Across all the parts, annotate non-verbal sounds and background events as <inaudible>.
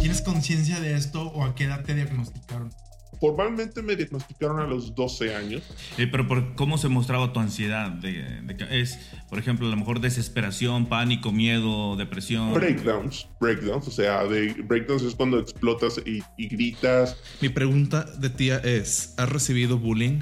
¿Tienes conciencia de esto o a qué edad te diagnosticaron? Formalmente me diagnosticaron a los 12 años. Eh, pero por cómo se mostraba tu ansiedad, de, de es, por ejemplo, a lo mejor desesperación, pánico, miedo, depresión. Breakdowns, breakdowns, o sea, de breakdowns es cuando explotas y, y gritas. Mi pregunta de tía es, ¿has recibido bullying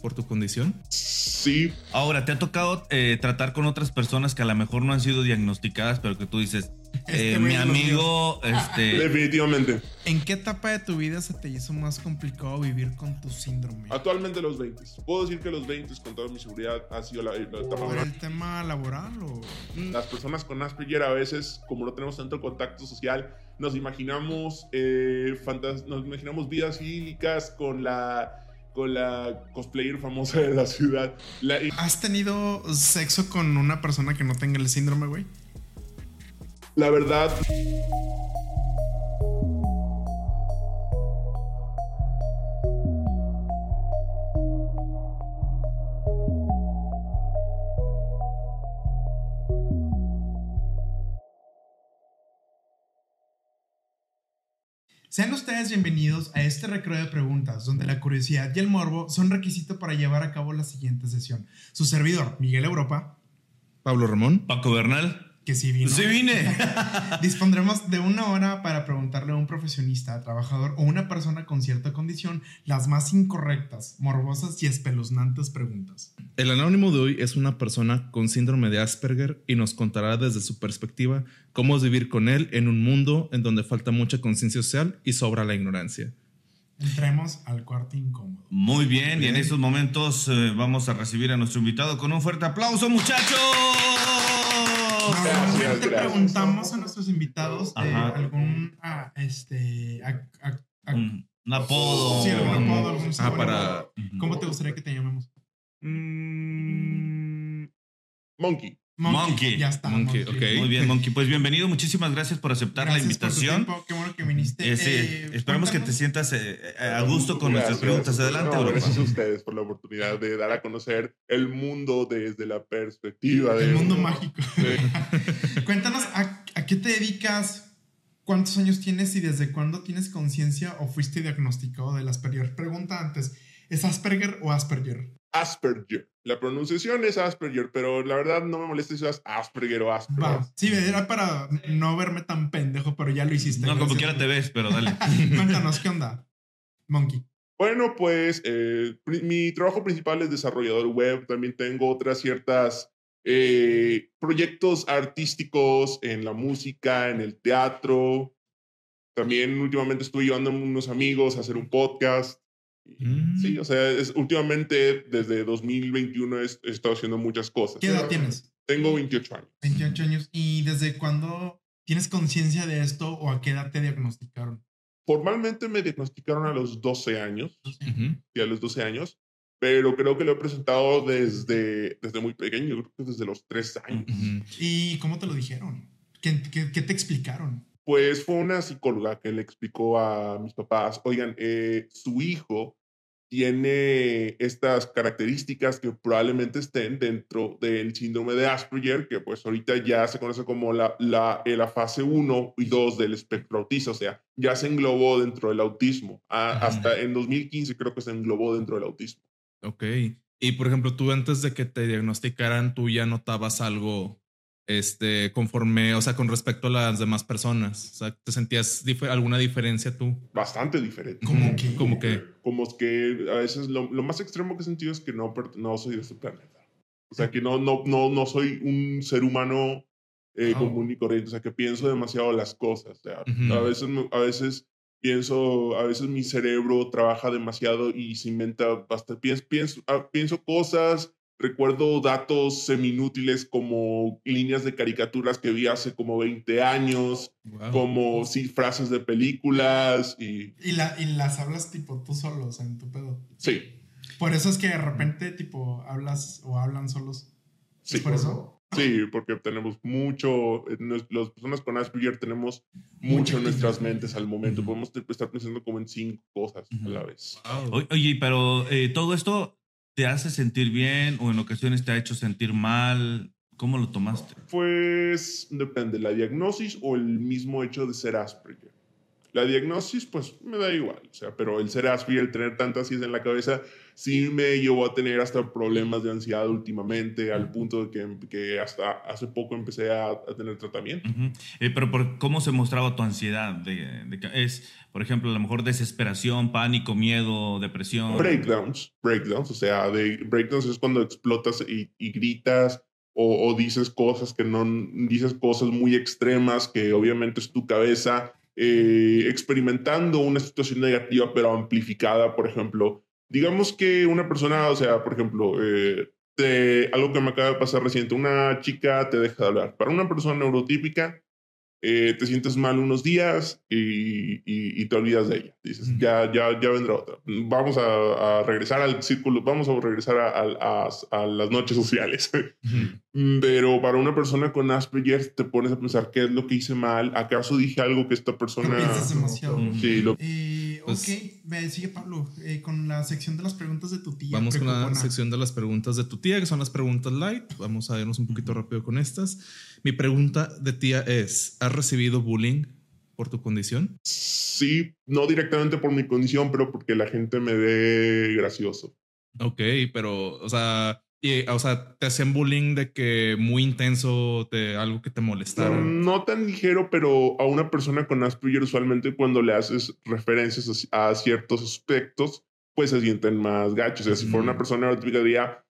por tu condición? Sí, Ahora, ¿te ha tocado eh, tratar con otras personas que a lo mejor no han sido diagnosticadas, pero que tú dices, Este eh, mi amigo, este, definitivamente. ¿En qué etapa de tu vida se te hizo más complicado vivir con tu síndrome? Actualmente los 20. Puedo decir que los 20 con toda mi seguridad ha sido la, la etapa ¿Por más el tema laboral o...? Las personas con Asperger a veces, como no tenemos tanto contacto social, nos imaginamos, eh, fantas- nos imaginamos vidas idílicas con la, con la cosplayer famosa de la ciudad. La- ¿Has tenido sexo con una persona que no tenga el síndrome, güey? La verdad, Sean ustedes bienvenidos a este recreo de preguntas, donde la curiosidad y el morbo son requisito para llevar a cabo la siguiente sesión. Su servidor, Miguel Europa, Pablo Ramón. Paco Bernal. Que sí vino. Sí vine. <laughs> Dispondremos de una hora para preguntarle a un profesionista, trabajador o una persona con cierta condición las más incorrectas, morbosas y espeluznantes preguntas. El anónimo de hoy es una persona con síndrome de Asperger y nos contará desde su perspectiva cómo es vivir con él en un mundo en donde falta mucha conciencia social y sobra la ignorancia. Entremos al cuarto incómodo. Muy bien, y en estos momentos eh, vamos a recibir a nuestro invitado con un fuerte aplauso, muchachos. Normalmente preguntamos a nuestros invitados eh, Ajá. algún ah, este a- a- a- Un, un apodo. Sí, algún apodo, algún Ah, símbolo. para... ¿Cómo te gustaría que te llamemos? mm, Monkey. Monkey. Ya está. Monkey. Muy bien, Monkey. Pues bienvenido, muchísimas gracias por aceptar Gracias la por tu invitación. Qué bueno que viniste. Eh, sí, Eh, esperamos que te sientas eh, eh, a gusto con nuestras Gracias. preguntas. Adelante, No, Europa. Gracias a ustedes por la oportunidad de dar a conocer el mundo desde la perspectiva de El mundo mágico. Sí. <laughs> Cuéntanos, ¿a, a qué te dedicas? ¿Cuántos años tienes y desde cuándo tienes conciencia o fuiste diagnosticado del Asperger? Pregunta antes, ¿es Asperger o Asperger? Asperger. La pronunciación es Asperger, pero la verdad no me molesta si es Asperger o Asperger. Va, sí, era para no verme tan pendejo, pero ya lo hiciste. No, como quiera te ves, pero dale. <laughs> Cuéntanos, ¿qué onda? Monkey. Bueno, pues eh, mi trabajo principal es desarrollador web. También tengo otras ciertas eh, proyectos artísticos en la música, en el teatro. También últimamente estuve llevando a unos amigos a hacer un podcast. Mm. Sí, o sea, es, últimamente desde 2021 he, he estado haciendo muchas cosas. ¿Qué edad tienes? Tengo 28 años. 28 años. ¿Y desde cuándo tienes conciencia de esto o a qué edad te diagnosticaron? Formalmente me diagnosticaron a los 12 años. Ujú. y a los 12 años, pero creo que lo he presentado desde, desde muy pequeño, creo que desde los 3 años. ¿Y cómo te lo dijeron? ¿Qué, qué- qué te explicaron? Pues fue una psicóloga que le explicó a mis papás, oigan, eh, su hijo tiene estas características que probablemente estén dentro del síndrome de Asperger, que pues ahorita ya se conoce como la, la, eh, la fase 1 y 2 del espectro autista, o sea, ya se englobó dentro del autismo. A- Ajá. hasta en 2015 creo que se englobó dentro del autismo. Ok. Y por ejemplo, tú antes de que te diagnosticaran, tú ya notabas algo, este, conforme, o sea, con respecto a las demás personas. O sea, ¿te sentías dif- alguna diferencia tú? Bastante diferente. ¿Cómo que? Como que, como que a veces lo, lo más extremo que he sentido es que no, no soy de este planeta. O sea, que no, no, no, no soy un ser humano eh, común y corriente. O sea, que pienso demasiado las cosas. O sea, a, veces, a veces pienso, a veces mi cerebro trabaja demasiado y se inventa bastante. Pienso, pienso, ah, pienso cosas, recuerdo datos seminútiles como líneas de caricaturas que vi hace como 20 años, wow. como sí, frases de películas y Y, la, y las hablas tipo tú solo, o sea, en tu pedo. sí. Por eso es que de repente, tipo, hablas o hablan solos. Sí, ¿Es por eso? Sí, porque tenemos mucho, eh, las personas con Asperger tenemos mucho en nuestras mentes al momento. Podemos estar pensando como en cinco cosas a la vez. Oye, pero eh, todo esto te hace sentir bien o en ocasiones te ha hecho sentir mal. ¿Cómo lo tomaste? Pues depende, la diagnosis o el mismo hecho de ser Asperger. La diagnosis, pues me da igual, o sea, pero el ser Asperger, el tener tantas ideas en la cabeza, sí me llevó a tener hasta problemas de ansiedad últimamente, al punto de que, que hasta hace poco empecé a, a tener tratamiento. Ujú. Eh, pero por cómo se mostraba tu ansiedad, de, de es, por ejemplo, a lo mejor desesperación, pánico, miedo, depresión. Breakdowns, breakdowns, o sea, de breakdowns es cuando explotas y, y gritas o, o dices cosas que no, dices cosas muy extremas que obviamente es tu cabeza eh, experimentando una situación negativa pero amplificada, por ejemplo. Digamos que una persona, o sea, por ejemplo, eh, te- algo que me acaba de pasar reciente, una chica te deja de hablar. Para una persona neurotípica, eh, te sientes mal unos días y, y- y te olvidas de ella. Dices, ya, ya, ya vendrá otra. Vamos a, a regresar al círculo, vamos a regresar a, a- a- a las noches sociales. <laughs> Pero para una persona con Asperger te pones a pensar qué es lo que hice mal, acaso dije algo que esta Lo persona... piensas demasiado. Sí, lo- Eh, Pues- ok, me sigue Pablo eh, con la sección de las preguntas de tu tía. Vamos con la sección de las preguntas de tu tía, que son las preguntas light. Vamos a irnos un poquito rápido con estas. Mi pregunta de tía es, ¿has recibido bullying por tu condición? sí, no directamente por mi condición, pero porque la gente me ve gracioso. Ok, pero, o sea, y, o sea, te hacían bullying de que muy intenso, de algo que te molestara. No tan ligero, pero a una persona con Asperger usualmente cuando le haces referencias a, a ciertos aspectos, pues se sienten más gachos. O sea, si fuera una Mm. persona neurotípica diría,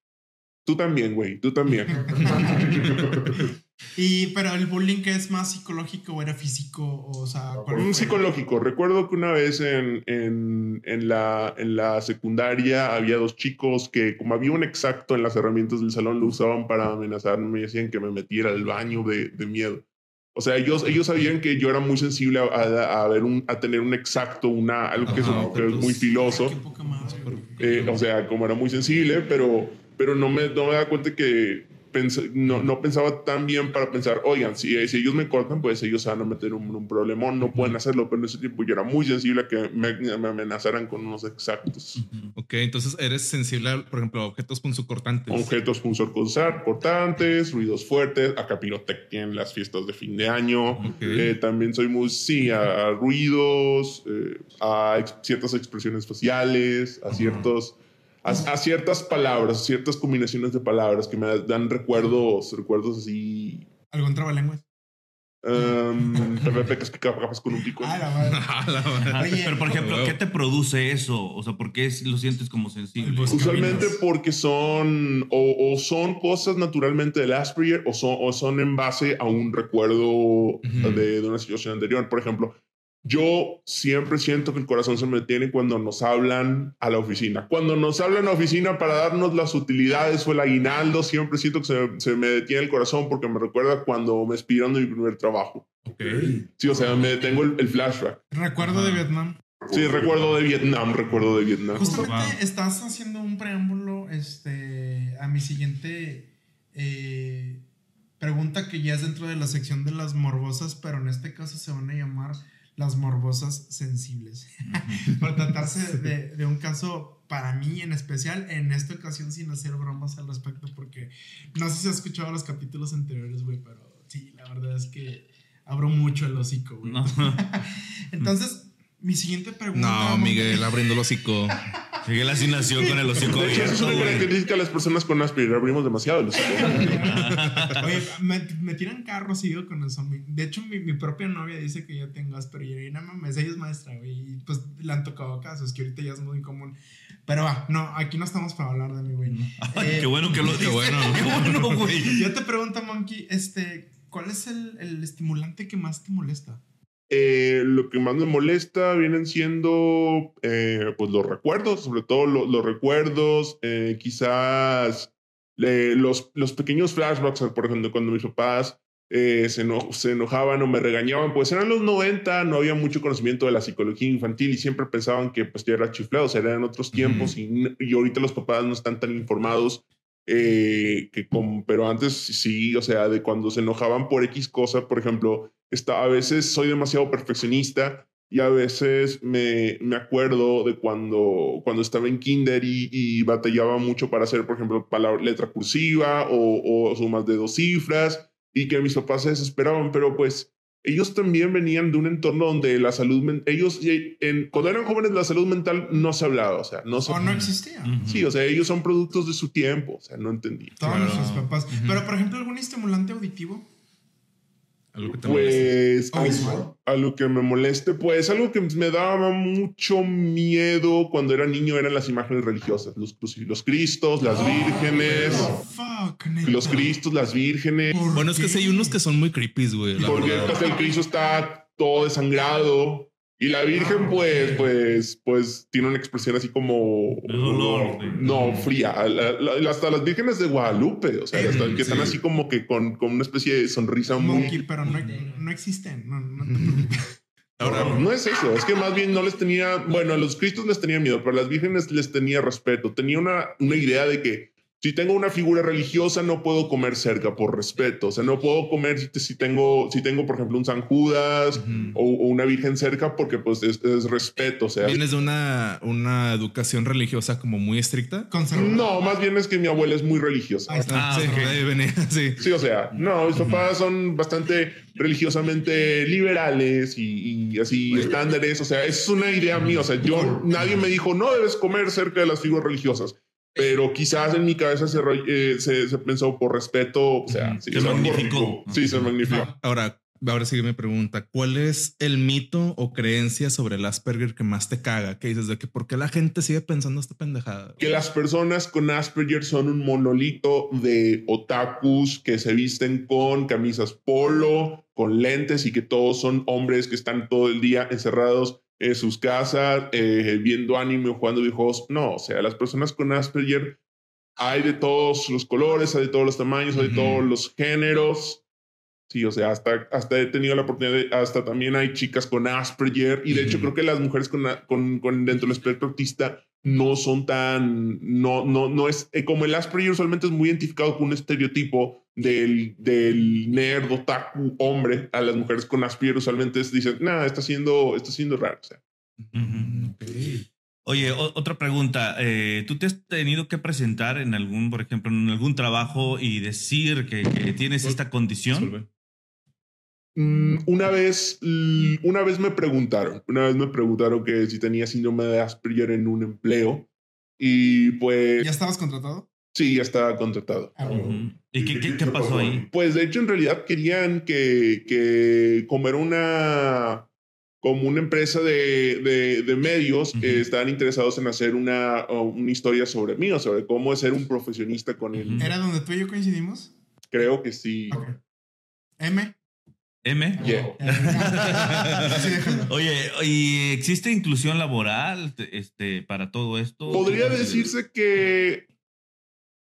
tú también, güey, tú también. <laughs> <laughs> Y, pero el bullying que es más psicológico o era físico, o sea, ¿cuál Un fue? psicológico. Recuerdo que una vez en, en, en la, en la secundaria había dos chicos que, como había un exacto en las herramientas del salón, lo usaban para amenazarme y decían que me metiera al baño de, de miedo. O sea, ellos, ellos sabían que yo era muy sensible a, a, a ver un, a tener un exacto, una, algo que, es, que es muy filoso. Qué poca madre, güey. Eh, o sea, como era muy sensible, pero, pero no, me, no me da cuenta que pens- no, no pensaba tan bien para pensar, oigan, si, si ellos me cortan, pues ellos se van a meter un, un problemón, no pueden hacerlo, pero en ese tiempo yo era muy sensible a que me, me amenazaran con unos exactos. Ok, entonces eres sensible, a, por ejemplo, a objetos punzocortantes. Objetos punzocortantes, cortantes, ruidos fuertes, a pirotecnia en las fiestas de fin de año. Eh, también soy muy, sí, a, a ruidos, eh, a ex- ciertas expresiones faciales, a ciertos, a, a ciertas palabras, ciertas combinaciones de palabras que me dan recuerdos, recuerdos así. ¿Algún trabalenguas? Um, pecas que capas con un pico. Ah, la madre. A <laughs> la madre. Ajá. Oye, pero por ejemplo. ¿qué te produce eso? O sea, ¿por qué lo sientes como sensible? Usualmente caminos. porque son o, o son cosas naturalmente del Asperger o son, o son en base a un recuerdo de, de una situación anterior. Por ejemplo, yo siempre siento que el corazón se me detiene cuando nos hablan a la oficina. Cuando nos hablan a la oficina para darnos las utilidades o el aguinaldo, siempre siento que se, se me detiene el corazón porque me recuerda cuando me despidieron de mi primer trabajo. Ok. Sí, o sea, me detengo el, el flashback. Recuerdo de Vietnam. Sí, recuerdo de Vietnam, recuerdo de Vietnam. Justamente Wow. estás haciendo un preámbulo este, a mi siguiente eh, pregunta que ya es dentro de la sección de las morbosas, pero en este caso se van a llamar las morbosas sensibles. <laughs> Por tratarse de, de un caso para mí en especial, en esta ocasión sin hacer bromas al respecto, porque no sé si has escuchado los capítulos anteriores, güey, pero sí, la verdad es que abro mucho el hocico, güey. No. <laughs> Entonces, mi siguiente pregunta... No, Miguel, abriendo el hocico. Miguel así nació con el hocico De hecho, es una característica de las personas con Asperger. Abrimos demasiado el hocico. Oye, me, me tiran carros y yo con eso. Mi- De hecho, mi, mi propia novia dice que yo tengo Asperger y no mames, ella es maestra, güey. Y pues le han tocado casos que ahorita ya es muy común. Pero va, no, aquí no estamos para hablar de mí, güey. <laughs> Ay, Eh, qué bueno que lo <laughs> qué dices. bueno. Qué bueno, güey. Yo te pregunto, Monkey, este, ¿cuál es el, el estimulante que más te molesta? Eh, lo que más me molesta vienen siendo eh, pues los recuerdos, sobre todo lo- los recuerdos, eh, quizás eh, los, los pequeños flashbacks, por ejemplo, cuando mis papás eh, se, eno- se enojaban o me regañaban, pues eran los 90, no había mucho conocimiento de la psicología infantil y siempre pensaban que pues ya era chiflado, o sea, eran otros tiempos y, n- y ahorita los papás no están tan informados. eh, que como, pero antes sí, o sea, de cuando se enojaban por X cosa, por ejemplo, está, a veces soy demasiado perfeccionista y a veces me, me acuerdo de cuando, cuando estaba en kinder y, y batallaba mucho para hacer, por ejemplo, palabra, letra cursiva o, o sumas de dos cifras y que mis papás se desesperaban, pero pues ellos también venían de un entorno donde la salud mental, ellos, en, cuando eran jóvenes, la salud mental no se hablaba, o sea, no se... O no existía. Sí, o sea, ellos son productos de su tiempo, o sea, no entendí. Todos Claro. nuestros papás. Pero, por ejemplo, algún estimulante auditivo. Algo que te. Pues O a, visual. a lo que me moleste, pues algo que me daba mucho miedo cuando era niño eran las imágenes religiosas, los, los cristos, las vírgenes, Oh, fuck, neta. los cristos, las vírgenes, ¿Por Bueno, es que sí hay unos que son muy creepy, güey. porque pues, el Cristo está todo desangrado y la Virgen pues pues pues tiene una expresión así como De dolor, de- no fría La- la- hasta las vírgenes de Guadalupe o sea hasta que están sí. así como que con, con una especie de sonrisa muy Monkey, pero no, no existen. No, no. Ahora, No, no es eso, es que más bien no les tenía, bueno, a los cristos les tenía miedo, pero a las vírgenes les tenía respeto. Tenía una, una idea de que si tengo una figura religiosa no puedo comer cerca por respeto. O sea, no puedo comer si, si tengo, si tengo, por ejemplo, un San Judas o, o una virgen cerca porque pues es, es respeto. O sea, ¿vienes de una, una educación religiosa como muy estricta? No, más bien es que mi abuela es muy religiosa. Ahí está. Ah, sí, <laughs> sí. Sí, o sea, no, mis papás son bastante religiosamente liberales y, y así estándares. O sea, es una idea mía. O sea, yo, nadie me dijo, no debes comer cerca de las figuras religiosas. Pero quizás en mi cabeza se, eh, se, se pensó por respeto. O sea, sí, Se magnificó. Sí, se magnificó. Ahora, ahora sí que me pregunta, ¿cuál es el mito o creencia sobre el Asperger que más te caga? Que dices de que por qué la gente sigue pensando esta pendejada? Que las personas con Asperger son un monolito de otakus que se visten con camisas polo, con lentes y que todos son hombres que están todo el día encerrados en sus casas, eh, viendo anime o jugando videojuegos. No, o sea, las personas con Asperger hay de todos los colores, hay de todos los tamaños, hay de todos los géneros. Sí, o sea, hasta, hasta he tenido la oportunidad de, hasta también hay chicas con Asperger y de hecho Ujú. creo que las mujeres con, con, con dentro del espectro autista no son tan, no, no, no es, eh, como el Asperger usualmente es muy identificado con un estereotipo del, del nerd otaku hombre, a las mujeres con Asperger usualmente es- dicen, nada, está siendo, está siendo raro, o sea. Oye, o- otra pregunta. eh, ¿Tú te has tenido que presentar en algún, por ejemplo, en algún trabajo y decir que, que tienes esta condición? Mm, Una vez, una vez me preguntaron, una vez me preguntaron que si tenía síndrome de Asperger en un empleo y pues ¿Ya estabas contratado? Sí, ya estaba contratado. Ah. ¿Y qué, qué- qué pasó ahí? Pues de hecho en realidad querían que, que como era una, como una empresa de, de, de medios, eh, estaban interesados en hacer una, una historia sobre mí, o sobre cómo ser un profesionista con él. ¿Era donde tú y yo coincidimos? Creo que sí. M. M. Yeah. Sí, déjalo. <laughs> Oye, ¿y existe inclusión laboral este, para todo esto? Podría ¿Cómo se- decirse que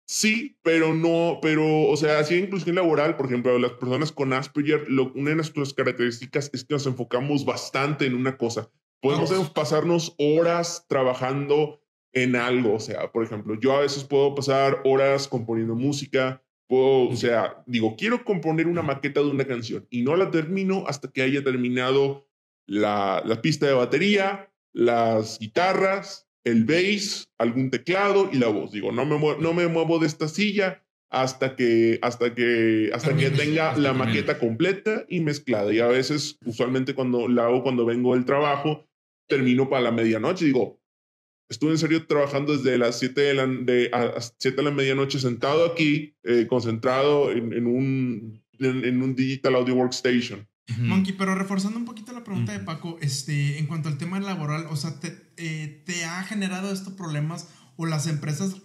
sí, pero no, pero, o sea, sí hay inclusión laboral, por ejemplo, las personas con Asperger, lo- una de nuestras características es que nos enfocamos bastante en una cosa. Podemos Vamos. pasarnos horas trabajando en algo, o sea, por ejemplo, yo a veces puedo pasar horas componiendo música, puedo, o sea, digo, quiero componer una maqueta de una canción y no la termino hasta que haya terminado la, la pista de batería, las guitarras, el bass, algún teclado y la voz. Digo, no me, mue- no me muevo de esta silla hasta que, hasta que, hasta que tenga la maqueta completa y mezclada. Y a veces, usualmente cuando la hago, cuando vengo del trabajo, termino para la medianoche. Digo, estuve en serio trabajando desde las 7 de la, de, a, a 7 de la medianoche sentado aquí, eh, concentrado en, en un, en, en un digital audio workstation. Monkey, pero reforzando un poquito la pregunta de. Paco, este, en cuanto al tema laboral, o sea, ¿te, eh, ¿te ha generado estos problemas o las empresas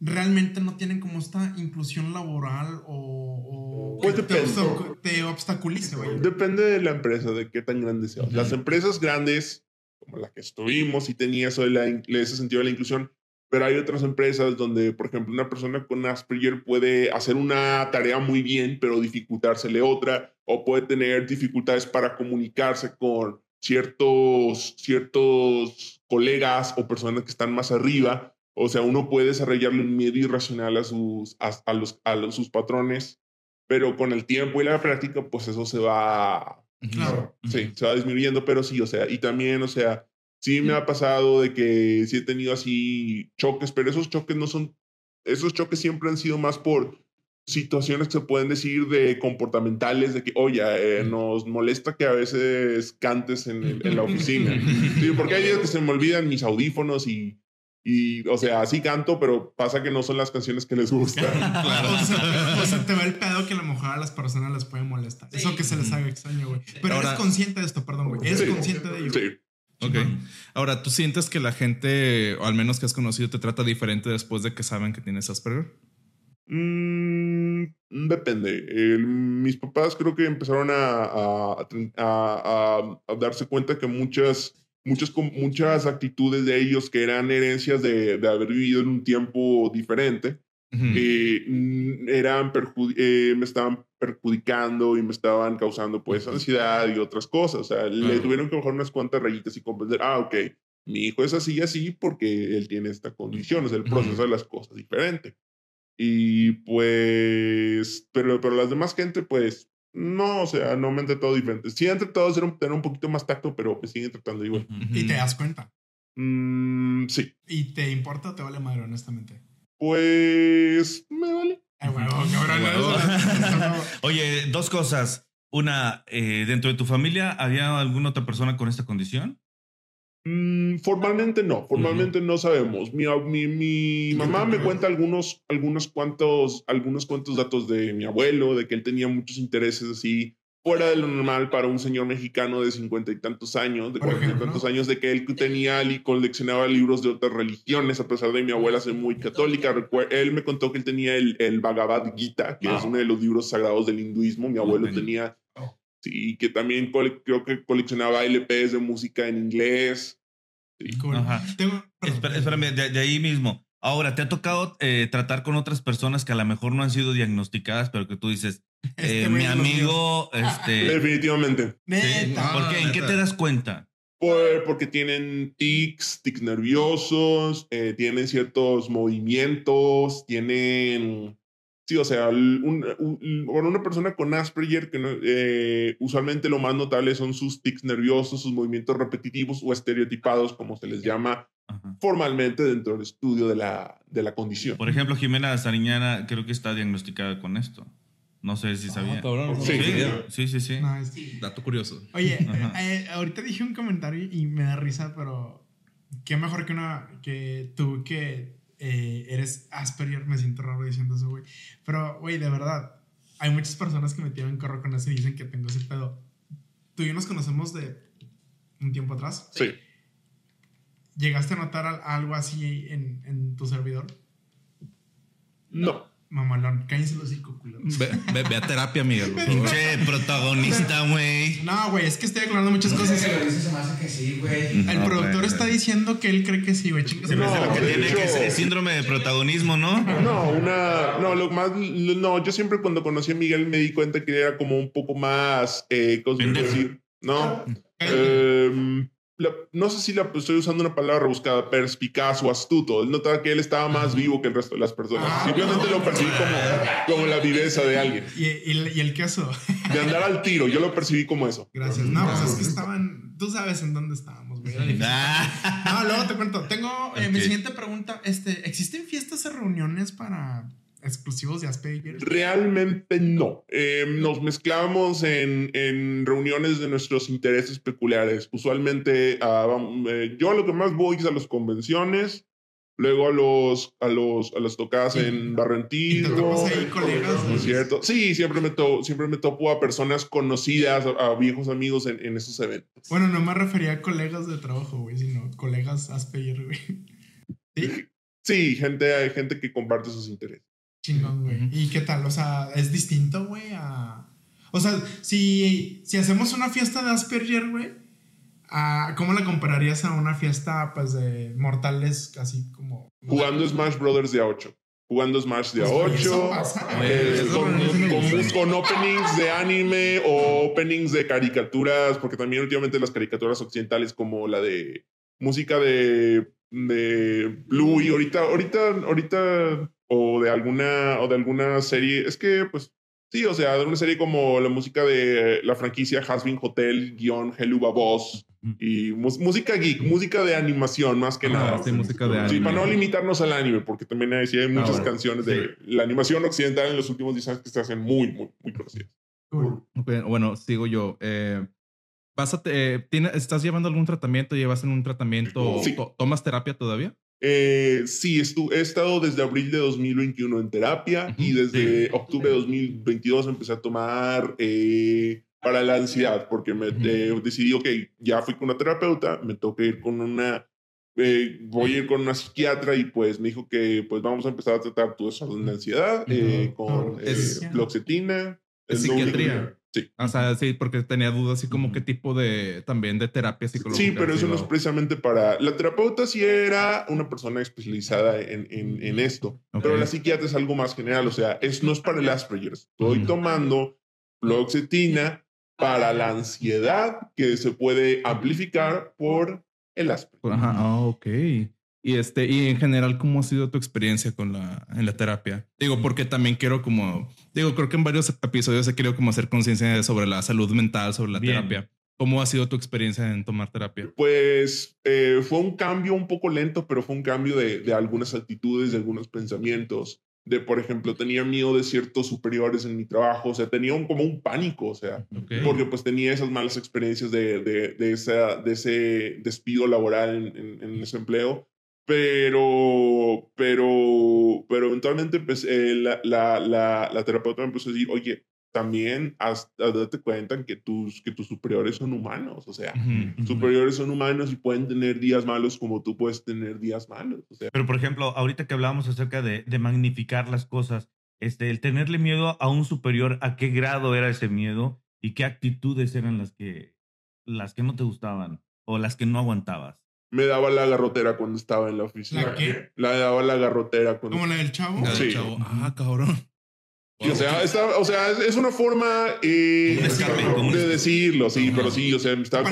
realmente no tienen como esta inclusión laboral o, o Pues que te, depende. te obstaculice, güey? Depende de la empresa, de qué tan grande sea. Las empresas grandes, como la que estuvimos, y tenía eso de, la, ese sentido de la inclusión, pero hay otras empresas donde, por ejemplo, una persona con Asperger puede hacer una tarea muy bien, pero dificultársele otra, o puede tener dificultades para comunicarse con ciertos, ciertos colegas o personas que están más arriba. O sea, uno puede desarrollarle un miedo irracional a sus, a, los, a los, sus patrones, pero con el tiempo y la práctica, pues eso se va, Claro. sí, se va disminuyendo, pero sí, o sea, y también, o sea, sí me ha pasado de que sí he tenido así choques, pero esos choques no son, esos choques siempre han sido más por situaciones que se pueden decir de comportamentales, de que, oye, eh, nos molesta que a veces cantes en, el- en la oficina. <laughs> Sí, porque hay días que se me olvidan mis audífonos y, y, o sea, sí canto, pero pasa que no son las canciones que les <laughs> gustan. O, sea, o sea, te va el pedo que a lo mejor a las personas les puede molestar. Sí. Eso que se les haga extraño, güey. Pero Ahora- eres consciente de esto, perdón, güey. Eres Sí. consciente de ello. Sí. Ok. Ahora, ¿tú sientes que la gente, o al menos que has conocido, te trata diferente después de que saben que tienes Asperger? Mm, depende. El- mis papás creo que empezaron a, a- a- a- a darse cuenta que muchas, muchas, muchas actitudes de ellos que eran herencias de, de haber vivido en un tiempo diferente, eh, mm, eran eh, me estaban perjudicando y me estaban causando pues ansiedad y otras cosas. O sea, le tuvieron que bajar unas cuantas rayitas y comprender, ah, ok, mi hijo es así y así porque él tiene esta condición, o sea, el proceso de las cosas diferente. Y pues, pero, pero las demás gente, pues, no, o sea, no me han tratado diferente. Sí han tratado de ser un- tener un poquito más tacto, pero pues siguen tratando igual. Y te das cuenta. Mm, sí, Y te importa o te vale madre, honestamente. pues, me vale. Ay, huevo, cabrón. Huevo. no, Oye, dos cosas. Una, eh, dentro de tu familia, ¿había alguna otra persona con esta condición? Mm, formalmente no, formalmente no sabemos. Mi, mi, mi mamá me cuenta algunos, algunos, cuantos, algunos cuantos datos de mi abuelo, de que él tenía muchos intereses así fuera de lo normal para un señor mexicano de cincuenta y tantos años, de cuarenta y tantos años, de que él tenía y coleccionaba libros de otras religiones, a pesar de mi abuela ser muy católica. Él me contó que él tenía el, el Bhagavad Gita, que es uno de los libros sagrados del hinduismo. Mi abuelo tenía Sí, que también cole- creo que coleccionaba LPs de música en inglés. Cool. Ajá. Espera- espérame, de, de ahí mismo. Ahora, ¿te ha tocado eh, tratar con otras personas que a lo mejor no han sido diagnosticadas, pero que tú dices, <laughs> Este eh, güey mi amigo, este... <laughs> Definitivamente. sí. ¿Por qué? ¿En qué te das cuenta? Por- porque tienen tics, tics nerviosos, eh, tienen ciertos movimientos, tienen... Sí, o sea, un- una persona con Asperger, que no- eh, usualmente lo más notable son sus tics nerviosos, sus movimientos repetitivos o estereotipados, como se les llama Ajá. formalmente dentro del estudio de la, de la condición. Por ejemplo, Jimena Sariñana creo que está diagnosticada con esto. No sé si sabía. cabrón, Sí. sí, sí, sí, sí. Nice. Sí. Dato curioso. Oye, Ajá. eh, ahorita dije un comentario y me da risa, pero qué mejor que una que tú que eh, eres Asperger, me siento raro diciendo eso, güey. Pero, güey, de verdad, hay muchas personas que me tiran corro con eso y dicen que tengo ese pedo. Tú y yo nos conocemos de un tiempo atrás. Sí. ¿Llegaste a notar al- algo así en, en tu servidor? No. Mamalón, cállense los hocico, culeros. Ve, ve- ve a terapia, Miguel. Pinche protagonista, güey. No, güey, es que estoy aclarando muchas cosas. dices, se me hace que sí, güey. El No, productor está diciendo que él cree que sí, güey. Hace No, lo que tiene que síndrome de protagonismo, ¿no? No, una. No, lo más. No, yo siempre cuando conocí a Miguel me di cuenta que era como un poco más. Eh, ¿Cómo se puede Pendejo. decir? No. La- no sé si la, estoy usando una palabra rebuscada, perspicaz o astuto. Él notaba que él estaba más vivo que el resto de las personas. Ah, Simplemente lo percibí como, como la viveza de alguien. Y, y- y el queso. De andar al tiro, yo lo percibí como eso. Gracias. No, pues es que estaban. Tú sabes en dónde estábamos, güey. Era difícil. Ah. No, luego te cuento. Tengo eh, mi siguiente pregunta. Este, ¿existen fiestas o reuniones para exclusivos de Asperger? Realmente no. Eh, nos mezclamos en, en reuniones de nuestros intereses peculiares. Usualmente, eh, yo a lo que más voy es a las convenciones, luego a los a los a las tocadas Y- en ¿Y te Barranquillo. topas ahí colegas? ¿No es cierto? Sí, siempre me, to- siempre me topo a personas conocidas, a, a viejos amigos en, en esos eventos. Bueno, no me refería a colegas de trabajo, güey, sino colegas Asperger, güey. Sí, Sí, gente, hay gente que comparte sus intereses. Chingón, güey. ¿Y qué tal? O sea, es distinto, güey, a. O sea, si, si hacemos una fiesta de Asperger, güey, ¿Cómo la compararías a una fiesta pues de mortales así como... Jugando Smash Brothers de a 8. Jugando Smash de a Pues, eso 8. pasa. eh, con openings de anime o openings de caricaturas, porque también últimamente las caricaturas occidentales como la de música de, de Blue y ahorita, ahorita, ahorita, o de alguna, o de alguna serie, es que pues sí, o sea, de una serie como la música de la franquicia Hasbin Hotel, guion Helluva Boss y música geek, música de animación más que Ajá, nada. sí, música de Sí, anime. para no limitarnos al anime, porque también hay, sí hay muchas bueno. canciones de la animación occidental en los últimos 10 años que se hacen muy, muy, muy conocidas. Bueno, sigo yo. Eh, vas a te- eh, ¿Estás llevando algún tratamiento? ¿Llevas en un tratamiento? Sí. to- ¿Tomas terapia todavía? Eh, sí, he estado desde abril de 2021 en terapia y desde octubre de 2022 empecé a tomar eh, para la ansiedad, porque me eh, decidí, ok, ya fui con una terapeuta, me toca ir con una, voy a ir con una psiquiatra y pues me dijo que pues vamos a empezar a tratar tu desorden de ansiedad eh, con eh, Es- psiquiatría. Sí. O sea, sí, porque tenía dudas así como qué tipo de también de terapia psicológica. Sí, pero eso no es precisamente para... La terapeuta sí era una persona especializada en, en, en esto, pero la psiquiatra es algo más general, o sea, es, no es para el Asperger. Estoy tomando fluoxetina para la ansiedad que se puede amplificar por el Asperger. Ajá, ah, ok. Y este, y en general, ¿cómo ha sido tu experiencia con la, en la terapia? Digo, porque también quiero como, digo, creo que en varios episodios he querido como hacer conciencia sobre la salud mental, sobre la Bien. terapia. ¿Cómo ha sido tu experiencia en tomar terapia? Pues eh, fue un cambio un poco lento, pero fue un cambio de, de algunas actitudes, de algunos pensamientos. De, por ejemplo, tenía miedo de ciertos superiores en mi trabajo, o sea, tenía un, como un pánico, o sea, Ok. porque pues tenía esas malas experiencias de, de, de, esa, de ese despido laboral en, en, en ese empleo. Pero, pero, pero eventualmente empecé, la, la, la, la terapeuta me empezó a decir, oye, también haz, haz- date cuenta que tus, que tus superiores son humanos, o sea, superiores son humanos y pueden tener días malos como tú puedes tener días malos. O sea, Pero, por ejemplo, ahorita que hablábamos acerca de, de magnificar las cosas, este, el tenerle miedo a un superior, ¿a qué grado era ese miedo y qué actitudes eran las que, las que no te gustaban o las que no aguantabas? Me daba la garrotera cuando estaba en la oficina. ¿La qué? La daba la garrotera cuando... Como la del chavo. Ya, Sí. chavo. Ah, cabrón. O sea, está- o sea, es, una forma eh, de decirlo, sí, pero sí, o sea, me estaba.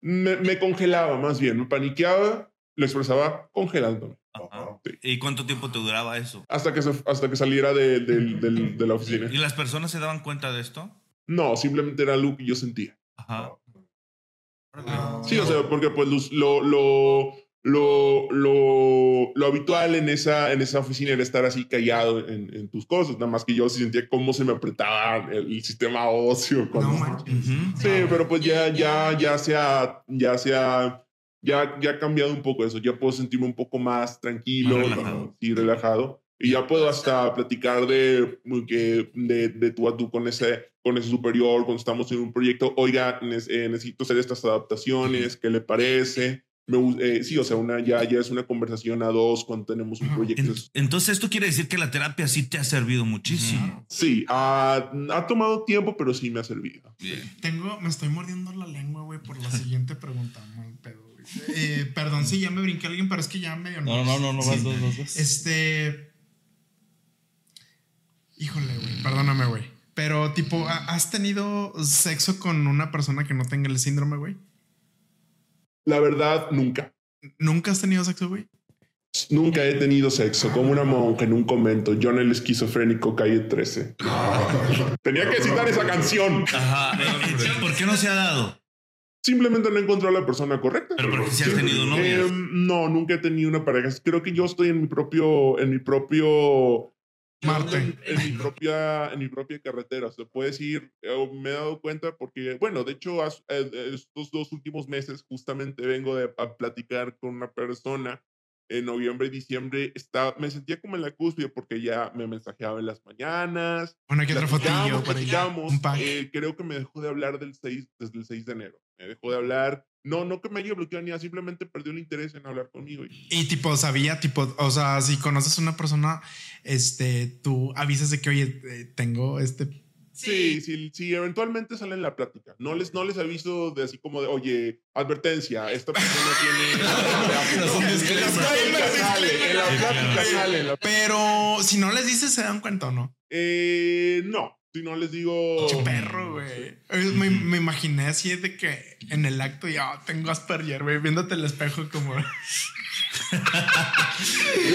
Me, me congelaba más bien, me paniqueaba, lo expresaba congelándome. Ajá. Sí. ¿Y cuánto tiempo te duraba eso? Hasta que, hasta que saliera de, del- del- de la oficina. ¿Y las personas se daban cuenta de esto? No, simplemente era algo que yo sentía. Ajá. Sí, o sea, porque pues lo, lo, lo, lo, lo habitual en esa, en esa oficina era estar así callado en, en tus cosas, nada más que yo sí sentía cómo se me apretaba el, el sistema óseo. No cuando- manches. Ujú. sí, pero pues ya, ya, ya se ha, ya se ha, ya, ya ha cambiado un poco eso, ya puedo sentirme un poco más tranquilo, Más relajado. y relajado. Y ya puedo hasta platicar de, que, de, de tú a tú con ese, con ese superior, cuando estamos en un proyecto. Oiga, eh, necesito hacer estas adaptaciones, ¿qué le parece? Me eh, sí, o sea, una, ya, ya es una conversación a dos cuando tenemos un proyecto. En- entonces, esto quiere decir que la terapia sí te ha servido muchísimo. Sí, ha, ha tomado tiempo, pero sí me ha servido. Bien. Tengo, me estoy mordiendo la lengua, güey, por la siguiente pregunta. Mal pedo, güey. Eh, perdón si ya me brinqué a alguien, pero es que ya medio No, no, no, no, Sí. vas, vas, vas, vas. Este. Híjole, güey. Perdóname, güey. Pero, tipo, ¿ha- ¿has tenido sexo con una persona que no tenga el síndrome, güey? La verdad, nunca. ¿Nunca has tenido sexo, güey? Nunca he tenido sexo, como una monja en un convento. John el esquizofrénico, calle 13. <laughs> Tenía que citar esa canción. Ajá. Eh, eh, ¿Por qué no se ha dado? Simplemente no encontró a la persona correcta. Pero porque si has tenido novias. Eh, no, nunca he tenido una pareja. Creo que yo estoy en mi propio, en mi propio Marte. En, en mi propia, en mi propia carretera. Se puede decir, eh, me he dado cuenta porque, bueno, de hecho, as- eh, estos dos últimos meses justamente vengo de a platicar con una persona en noviembre y diciembre. Está, me sentía como en la cúspide porque ya me mensajeaba en las mañanas. Bueno, aquí otro fotillo Un eh, creo que me dejó de hablar del 6, desde el 6 de enero. Me dejó de hablar. No, no que me haya bloqueado ni nada, simplemente perdió el interés en hablar conmigo. Y, Y tipo, sabía, tipo, o sea, si conoces a una persona, este, tú avisas de que, oye, eh, tengo este Sí, sí, sí, eventualmente sale en la plática. No les, no les aviso de así como de, oye, advertencia, esta persona tiene... <laughs> Es un en la plática sale, Pero si no les dices, ¿se dan cuenta o no? Eh, no, si no les digo... Che perro, güey. Me, me imaginé así de que en el acto ya tengo Asperger, güey, viéndote el espejo como. Yo,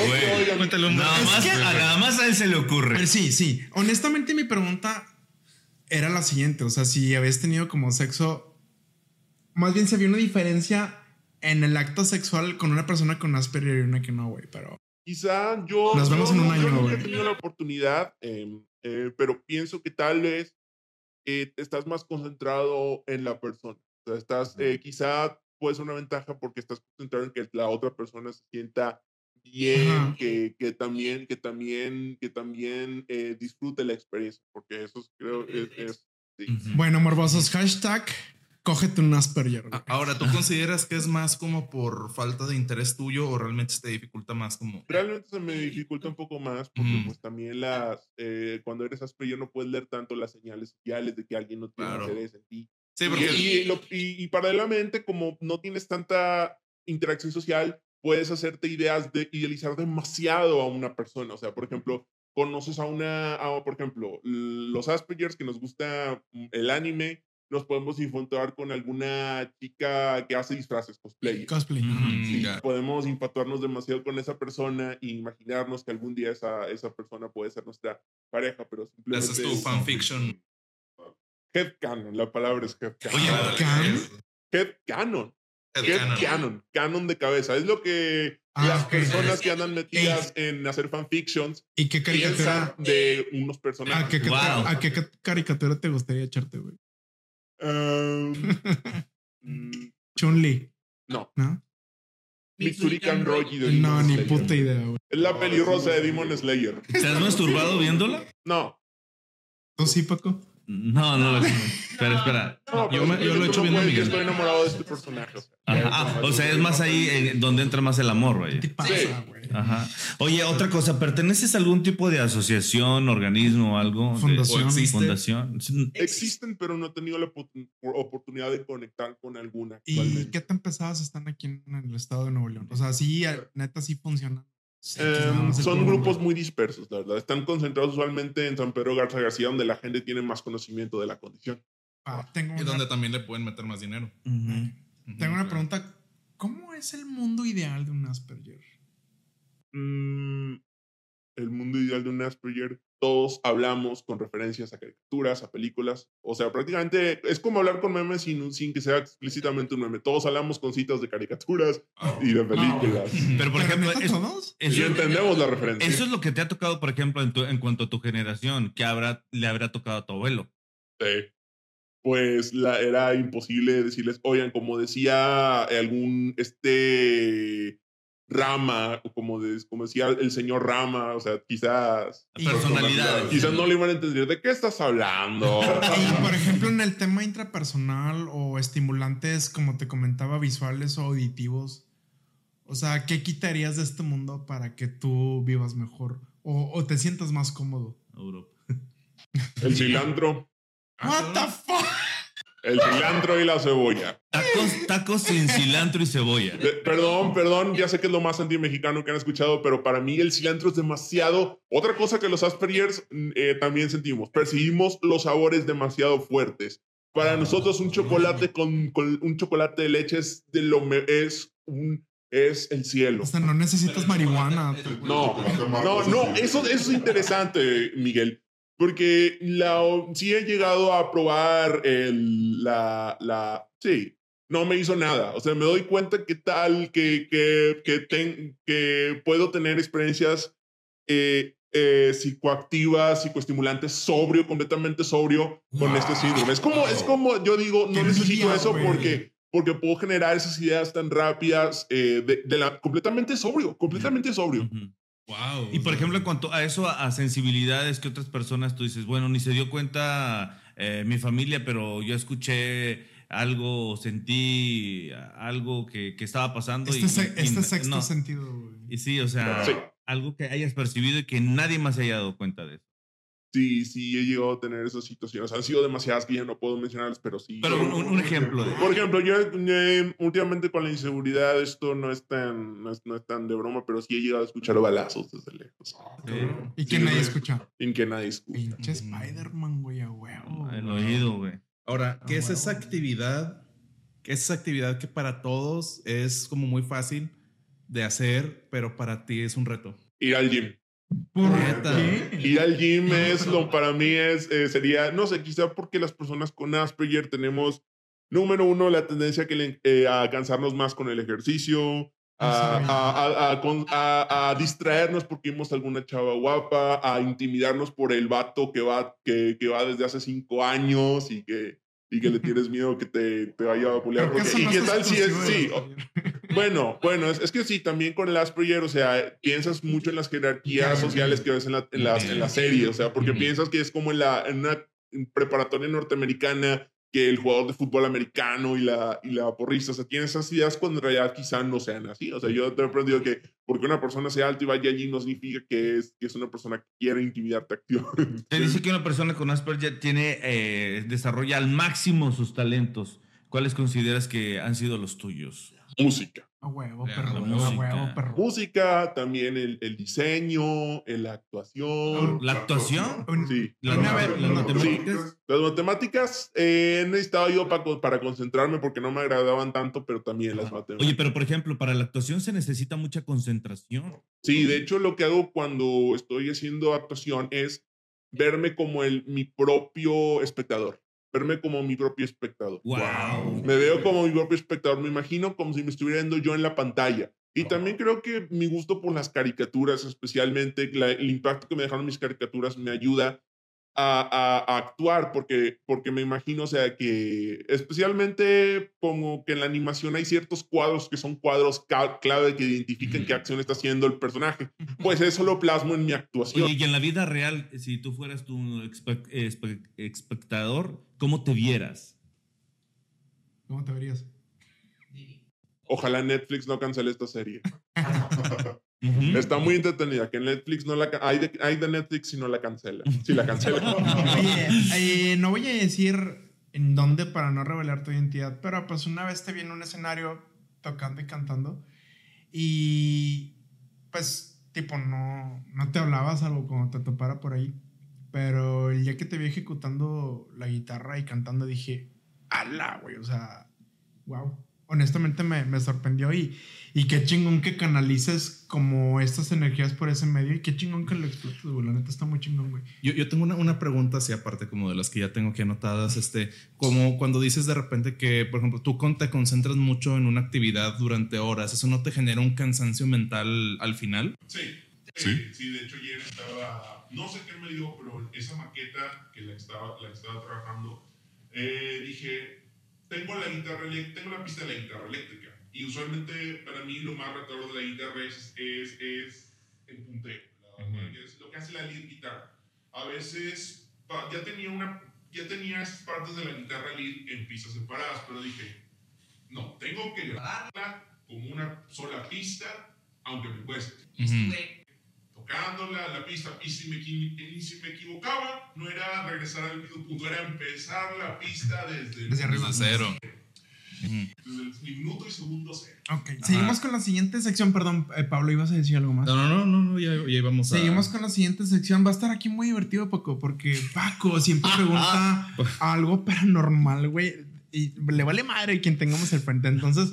Güey. un Nada más, que- a, nada más a él se le ocurre. Pero sí, sí. Honestamente, mi pregunta era la siguiente: o sea, si habías tenido como sexo, más bien si había una diferencia en el acto sexual con una persona con Asperger y una que no, güey, pero. Quizá yo. Nos vemos yo en un no- yo año, nunca he güey. tenido la oportunidad, eh, eh, pero pienso que tal vez eh, estás más concentrado en la persona. O sea, estás, eh, quizá puede ser una ventaja porque estás concentrado en que la otra persona se sienta bien, que, que también, que también, que también eh, disfrute la experiencia, porque eso es, creo es, es- sí. Bueno, morbosos, hashtag cógete un Asperger. güey. A- Ahora, ¿tú consideras que es más como por falta de interés tuyo o realmente se te dificulta más como... Realmente se me dificulta un poco más porque Ujú. pues también las, eh, cuando eres Asperger no puedes leer tanto las señales sociales de que alguien no tiene Claro. interés en ti. Sí, Y- porque... Y, lo- y- y paralelamente, como no tienes tanta interacción social, puedes hacerte ideas de idealizar demasiado a una persona. O sea, por ejemplo, conoces a una, a, por ejemplo, los Aspergers que nos gusta mm, el anime, nos podemos infatuar con alguna chica que hace disfraces, cosplay. Cosplay. Mm, Sí, podemos infatuarnos demasiado con esa persona e imaginarnos que algún día esa, esa persona puede ser nuestra pareja, pero simplemente... Esa es tu fanfiction. Headcanon, la palabra es headcanon. Oye, Ah, ¿Can? Headcanon. Headcanon. Headcanon. Canon de cabeza. Es lo que Ah, las personas que andan metidas en hacer fanfictions ¿Y qué piensan caricatura? de unos ¿A personajes. qué, Wow. ¿A qué ca- caricatura te gustaría echarte, güey? Um, <laughs> mm, Chun-Li, no. ¿no? Mitsurikan Roji de No, Demon ni Slayer. puta idea, güey. Es la pelirrosa de Demon Slayer. ¿Te has <laughs> masturbado viéndola? No. ¿Tú sí, Paco? No, no lo Espera, espera. No, Yo pero me- yo lo he hecho viendo a puedes, yo Miguel. Estoy enamorado de este personaje. o sea, Ajá. Ah, o sea, es más ahí donde entra más el amor, ¿Qué vaya. te pasa, güey? Ajá. Oye, otra cosa, ¿perteneces a algún tipo de asociación, organismo o algo? De- Fundación. ¿O existe? Fundación. Existen, pero no he tenido la oportun- oportunidad de conectar con alguna ¿Y qué tan pesadas están aquí en el estado de Nuevo León? O sea, sí, neta, sí funciona. Sí, Eh, son grupos muy dispersos, la verdad. Están concentrados usualmente en San Pedro Garza García, donde la gente tiene más conocimiento de la condición. Ah, tengo Y una, donde también le pueden meter más dinero. Tengo una pregunta. ¿Cómo es el mundo ideal de un Asperger? Mm, el mundo ideal de un Asperger, todos hablamos con referencias a caricaturas, a películas. O sea, prácticamente es como hablar con memes sin, sin que sea explícitamente un meme. Todos hablamos con citas de caricaturas y de películas. <laughs> Pero, por ¿Pero ejemplo, neta es- todos? Y eso, entendemos la referencia. eso es lo que te ha tocado, por ejemplo, en, tu- en cuanto a tu generación, que habrá, le habrá tocado a tu abuelo. Sí. Pues la, era imposible decirles, oigan, como decía algún, este, Rama, o como, de- como decía el señor Rama, o sea, quizás... Personalidades. Quizás no le iban a entender, ¿de qué estás hablando? <laughs> Y por ejemplo, en el tema intrapersonal o estimulantes, como te comentaba, visuales o auditivos, o sea, ¿qué quitarías de este mundo para que tú vivas mejor o, o te sientas más cómodo? Europa. El cilantro, What the fuck? El cilantro y la cebolla. Tacos, tacos sin cilantro y cebolla. De- perdón, perdón, ya sé que es lo más anti-mexicano que han escuchado, pero para mí el cilantro es demasiado... Otra cosa que los Aspergers mm, eh, también sentimos, percibimos los sabores demasiado fuertes. Para nosotros un chocolate con, con un chocolate de leche es de lo me- es un es el cielo. O sea, no necesitas marihuana. No, no, no, eso, eso es interesante, Miguel. Porque la, sí he llegado a probar el, la, la, sí, no me hizo nada. O sea, me doy cuenta que tal, que, que, que, ten- que puedo tener experiencias eh, eh, psicoactivas, psicoestimulantes, sobrio, completamente sobrio con este síndrome. Es como, es como, yo digo, no Qué necesito envidia, eso porque, porque puedo generar esas ideas tan rápidas eh, de, de la, completamente sobrio, completamente sobrio. Ujú. Wow. Y por ejemplo, en cuanto a eso, a, sensibilidades que otras personas, tú dices, bueno, ni se dio cuenta eh, mi familia, pero yo escuché algo, sentí algo que, que estaba pasando. Este, y, se- este y- sexto no. sentido, güey. Y sí, o sea, Sí. algo que hayas percibido y que nadie más se haya dado cuenta de eso. Sí, sí he llegado a tener esas situaciones. Han sido demasiadas que ya no puedo mencionarlas, pero sí. Pero un, un ejemplo de... Por ejemplo, yo eh, últimamente con la inseguridad, esto no es, tan, no es, no, es, tan de broma, pero sí he llegado a escuchar balazos desde lejos. Sí. Y que sí, nadie escucha. Y que nadie escucha. Pinche Spider-Man, güey, a huevo. El oído, güey. Ahora, ¿qué es esa actividad? ¿Qué es esa actividad que para todos es como muy fácil de hacer, pero para ti es un reto? Ir al gym. ¿Por qué? Ir al gym es lo para mí es eh, sería no sé quizá porque las personas con Asperger tenemos número uno la tendencia que le, eh, a cansarnos más con el ejercicio a, a, a, a, distraernos porque vimos alguna chava guapa a intimidarnos por el vato que va que, que va desde hace cinco años y que y que le <laughs> tienes miedo que te, te vaya a pulear. Porque, ¿Y qué tal si es? Sí. Bueno, bueno, es, es, que sí, también con el Asperger, o sea, piensas mucho en las jerarquías sociales que ves en la, en la, en la serie, o sea, porque piensas que es como en, la, en una preparatoria norteamericana que el jugador de fútbol americano y la, y la porrista, o sea, tiene esas ideas cuando en realidad quizá no sean así. O sea, yo te he aprendido que porque una persona sea alta y vaya allí no significa que es, que es una persona que quiere intimidarte activamente. <laughs> Te dice que una persona con Asperger tiene, eh, desarrolla al máximo sus talentos. ¿Cuáles consideras que han sido los tuyos? Música. A huevo, perro. A huevo, perro. Música, también el, el diseño, la actuación. ¿La actuación? Sí. La, la, las matemáticas. Sí. Las matemáticas eh, he necesitado yo para, para concentrarme porque no me agradaban tanto, pero también las matemáticas. Oye, pero por ejemplo, para la actuación se necesita mucha concentración. Sí, de hecho lo que hago cuando estoy haciendo actuación es verme como el, mi propio espectador verme como mi propio espectador. Wow. Me veo como mi propio espectador, me imagino como si me estuviera viendo yo en la pantalla. Y también creo que mi gusto por las caricaturas, especialmente la, el impacto que me dejaron mis caricaturas, me ayuda a, a, a, actuar, porque, porque me imagino, o sea, que especialmente como que en la animación hay ciertos cuadros que son cuadros clave que identifican qué acción está haciendo el personaje. Pues eso lo plasmo en mi actuación. Oye, y en la vida real, si tú fueras tu espectador, ¿cómo te vieras? ¿Cómo te verías? Ojalá Netflix no cancele esta serie. <laughs> Uh -huh. Está muy entretenida. Que Netflix no la hay de, hay de Netflix si no la cancela. Si la cancela. <laughs> Oye, eh, no voy a decir en dónde para no revelar tu identidad, pero pues una vez te vi en un escenario tocando y cantando y pues tipo no, no te hablabas algo como te topara por ahí, pero el día que te vi ejecutando la guitarra y cantando dije, ala, güey, o sea, wow honestamente me, me sorprendió y, y, qué chingón que canalices como estas energías por ese medio y qué chingón que lo explotes, güey. La neta está muy chingón, güey. Yo, yo tengo una, una, pregunta así aparte como de las que ya tengo aquí anotadas, este, como cuando dices de repente que, por ejemplo, tú te concentras mucho en una actividad durante horas, ¿eso no te genera un cansancio mental al final? Sí. Sí, sí de hecho ayer estaba, no sé qué me dijo, pero esa maqueta que la estaba, la estaba trabajando, eh, dije, tengo la guitarra tengo la pista de la guitarra eléctrica y usualmente para mí lo más retador de la guitarra es, es, es el punteo, la, uh -huh. es lo que hace la lead guitarra. A veces ya tenía una ya tenía partes de la guitarra lead en pistas separadas, pero dije, no, tengo que grabarla como una sola pista, aunque me cueste. Uh -huh. Tocándola la pista, y si, me, y si me equivocaba, no era regresar al mismo punto, era empezar la pista desde, desde arriba, cero. Desde el minuto y segundo cero. Ok, Ajá. seguimos con la siguiente sección. Perdón, eh, Pablo, ¿ibas a decir algo más? No, no, no, no ya, ya íbamos a. Seguimos con la siguiente sección. Va a estar aquí muy divertido, Paco, porque Paco siempre <laughs> pregunta algo paranormal, güey. Y le vale madre quien tengamos el frente. Entonces,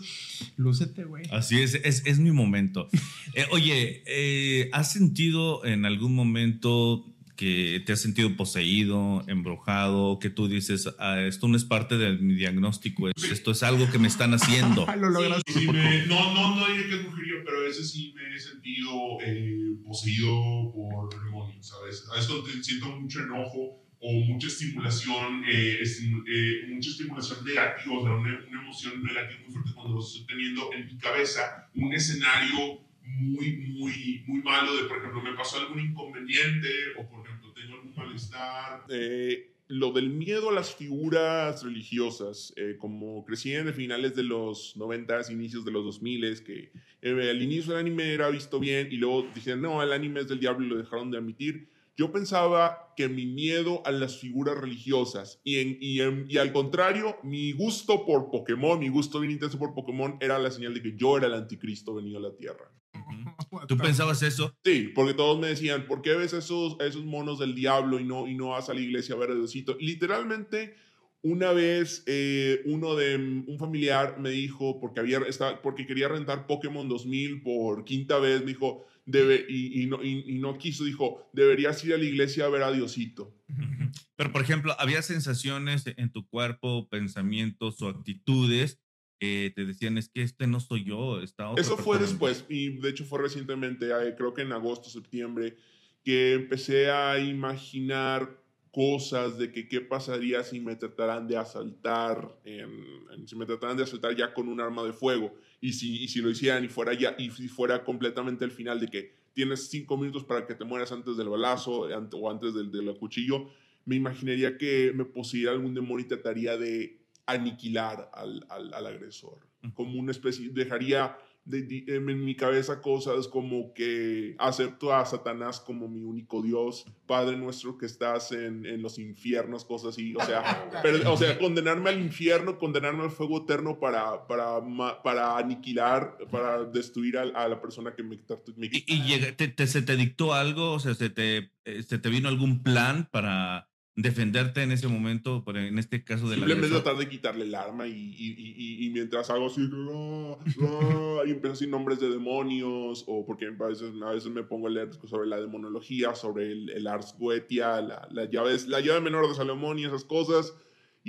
lúcete, güey. Así es, es, es mi momento. eh, oye, eh, ¿has sentido en algún momento que te has sentido poseído, embrujado, que tú dices, ah, esto no es parte de mi diagnóstico, esto es algo que me están haciendo? <laughs> Lo lograste. Sí, sí me, no, no, no diré que es brujería, pero a veces sí me he sentido eh, poseído por demonios, ¿sabes? A veces siento mucho enojo o mucha estimulación, eh, estim eh, mucha estimulación negativa, o sea, una, una, emoción negativa muy fuerte cuando estoy teniendo en mi cabeza un escenario muy, muy, muy malo de, por ejemplo, me pasó algún inconveniente o, por ejemplo, tengo algún malestar. Eh, lo del miedo a las figuras religiosas, eh, como crecí en finales de los 90, inicios de los 2000, que eh, al inicio del anime era visto bien y luego dijeron, no, el anime es del diablo y lo dejaron de admitir Yo pensaba que mi miedo a las figuras religiosas y, en, y, en- y al contrario, mi gusto por Pokémon, mi gusto bien intenso por Pokémon era la señal de que yo era el anticristo venido a la Tierra. ¿Tú pensabas eso? Sí, porque todos me decían, ¿por qué ves esos, esos monos del diablo y no, y no vas a la iglesia a ver a Diosito? Literalmente, una vez eh, uno de un familiar me dijo, porque, había, estaba- porque quería rentar Pokémon 2000 por quinta vez, me dijo, debe, y, y no, y, y no quiso, dijo, deberías ir a la iglesia a ver a Diosito. Pero, por ejemplo, ¿había sensaciones en tu cuerpo, pensamientos o actitudes que te decían, es que este no soy yo, está otra Eso fue persona"? después, y de hecho fue recientemente, eh, creo que en agosto, septiembre, que empecé a imaginar cosas de que qué pasaría si me trataran de asaltar, en- en- si me trataran de asaltar ya con un arma de fuego, y si, y si lo hicieran y fuera ya, y si fuera completamente el final de que tienes cinco minutos para que te mueras antes del balazo o antes del, del cuchillo, me imaginaría que me poseyera algún demonio y trataría de aniquilar al, al, al agresor. Como una especie, dejaría de- de- en mi cabeza cosas como que acepto a Satanás como mi único Dios, Padre nuestro que estás en, en los infiernos, cosas así. O sea, <laughs> pero- o sea, condenarme al infierno, condenarme al fuego eterno para, para, para aniquilar, para destruir a, a la persona que me... me- ¿Y, y llega- te, te- se te dictó algo? O sea, ¿se te, eh, se te vino algún plan para defenderte en ese momento, por- en este caso de la Simplemente tratar de quitarle el arma y, y, y- y- mientras hago así, "Ah, ah", y empiezo decir nombres de demonios, o porque a veces, a veces me pongo a leer sobre la demonología, sobre el, el Ars Goetia, la, la, llave, la llave menor de Salomón y esas cosas,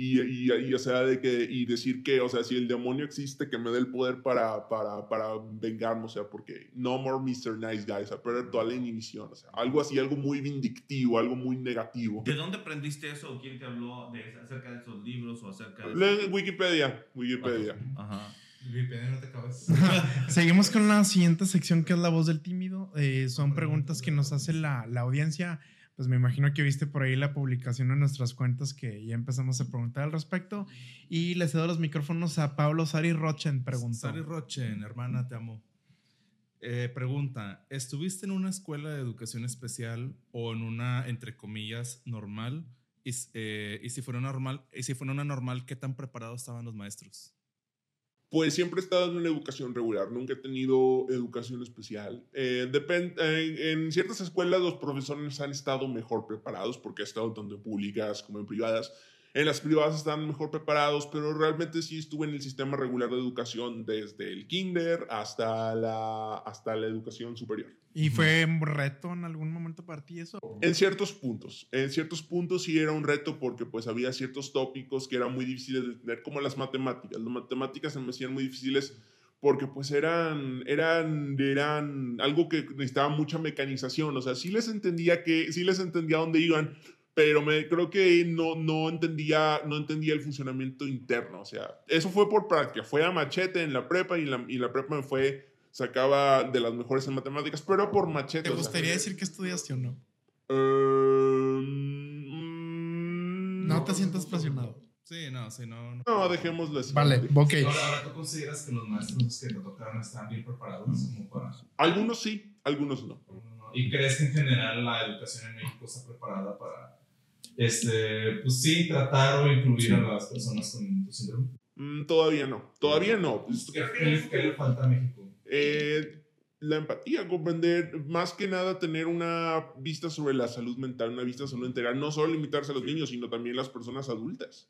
y, y, y, o sea, de que, y decir que, o sea, si el demonio existe, que me dé el poder para, para, para vengarme, o sea, porque no more Mr. Nice Guy, o sea, perder toda la inhibición, o sea, algo así, algo muy vindictivo, algo muy negativo. ¿De dónde aprendiste eso? ¿O quién te habló de, acerca de esos libros o acerca de... Lee Wikipedia, Wikipedia. Ajá. Wikipedia, no te acabas. <laughs> Seguimos con la siguiente sección que es la voz del tímido. Eh, son preguntas que nos hace la, la audiencia. Pues me imagino que viste por ahí la publicación en nuestras cuentas que ya empezamos a preguntar al respecto. Y le cedo los micrófonos a Pablo Sari Rochen. Sari Rochen, hermana, te amo. Eh, pregunta, ¿estuviste en una escuela de educación especial o en una, entre comillas, normal? Y, eh, y si fuera una normal, y si fuera una normal, ¿qué tan preparados estaban los maestros? Pues siempre he estado en una educación regular, nunca he tenido educación especial. Eh, eh, en ciertas escuelas los profesores han estado mejor preparados porque he estado tanto en públicas como en privadas. En las privadas están mejor preparados, pero realmente sí estuve en el sistema regular de educación desde el kinder hasta la, hasta la educación superior. ¿Y fue un reto en algún momento para ti eso? En ciertos puntos, en ciertos puntos sí era un reto porque pues había ciertos tópicos que eran muy difíciles de entender, como las matemáticas. Las matemáticas se me hacían muy difíciles porque pues eran, eran, eran algo que necesitaba mucha mecanización. O sea, sí les entendía que, sí les entendía dónde iban, pero me creo que no, no entendía, no entendía el funcionamiento interno. O sea, eso fue por práctica. Fue a machete en la prepa y en la, y la prepa me fue, sacaba de las mejores en matemáticas, pero por machete. ¿Te o sea, gustaría decir que estudiaste o no? mm, No te sientas presionado. Sí, no, sí, no. no. No, dejémoslo así. Vale, ok. Ahora, ahora, ¿tú consideras que los maestros que te tocaron están bien preparados como para... Algunos sí, algunos no. ¿Y crees que en general la educación en México está preparada para, este, pues sí, tratar o incluir a las personas con tu síndrome? Mm, todavía no. Todavía no. Pues, ¿Qué, qué le- qué le falta a México? Eh, la empatía, comprender, más que nada tener una vista sobre la salud mental, una vista sobre integral, no solo limitarse a los niños, sino también las personas adultas.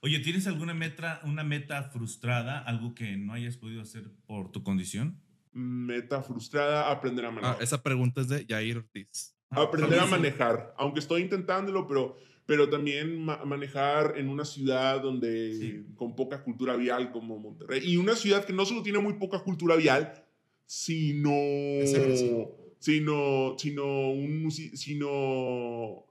Oye, ¿tienes alguna meta, una meta frustrada, algo que no hayas podido hacer por tu condición? Meta frustrada, aprender a Ah, manejar. esa pregunta es de Jair Ortiz. aprender a manejar, aunque estoy intentándolo, pero, pero también ma- manejar en una ciudad donde Sí. con poca cultura vial como Monterrey y una ciudad que no solo tiene muy poca cultura vial, sino sino sino un sino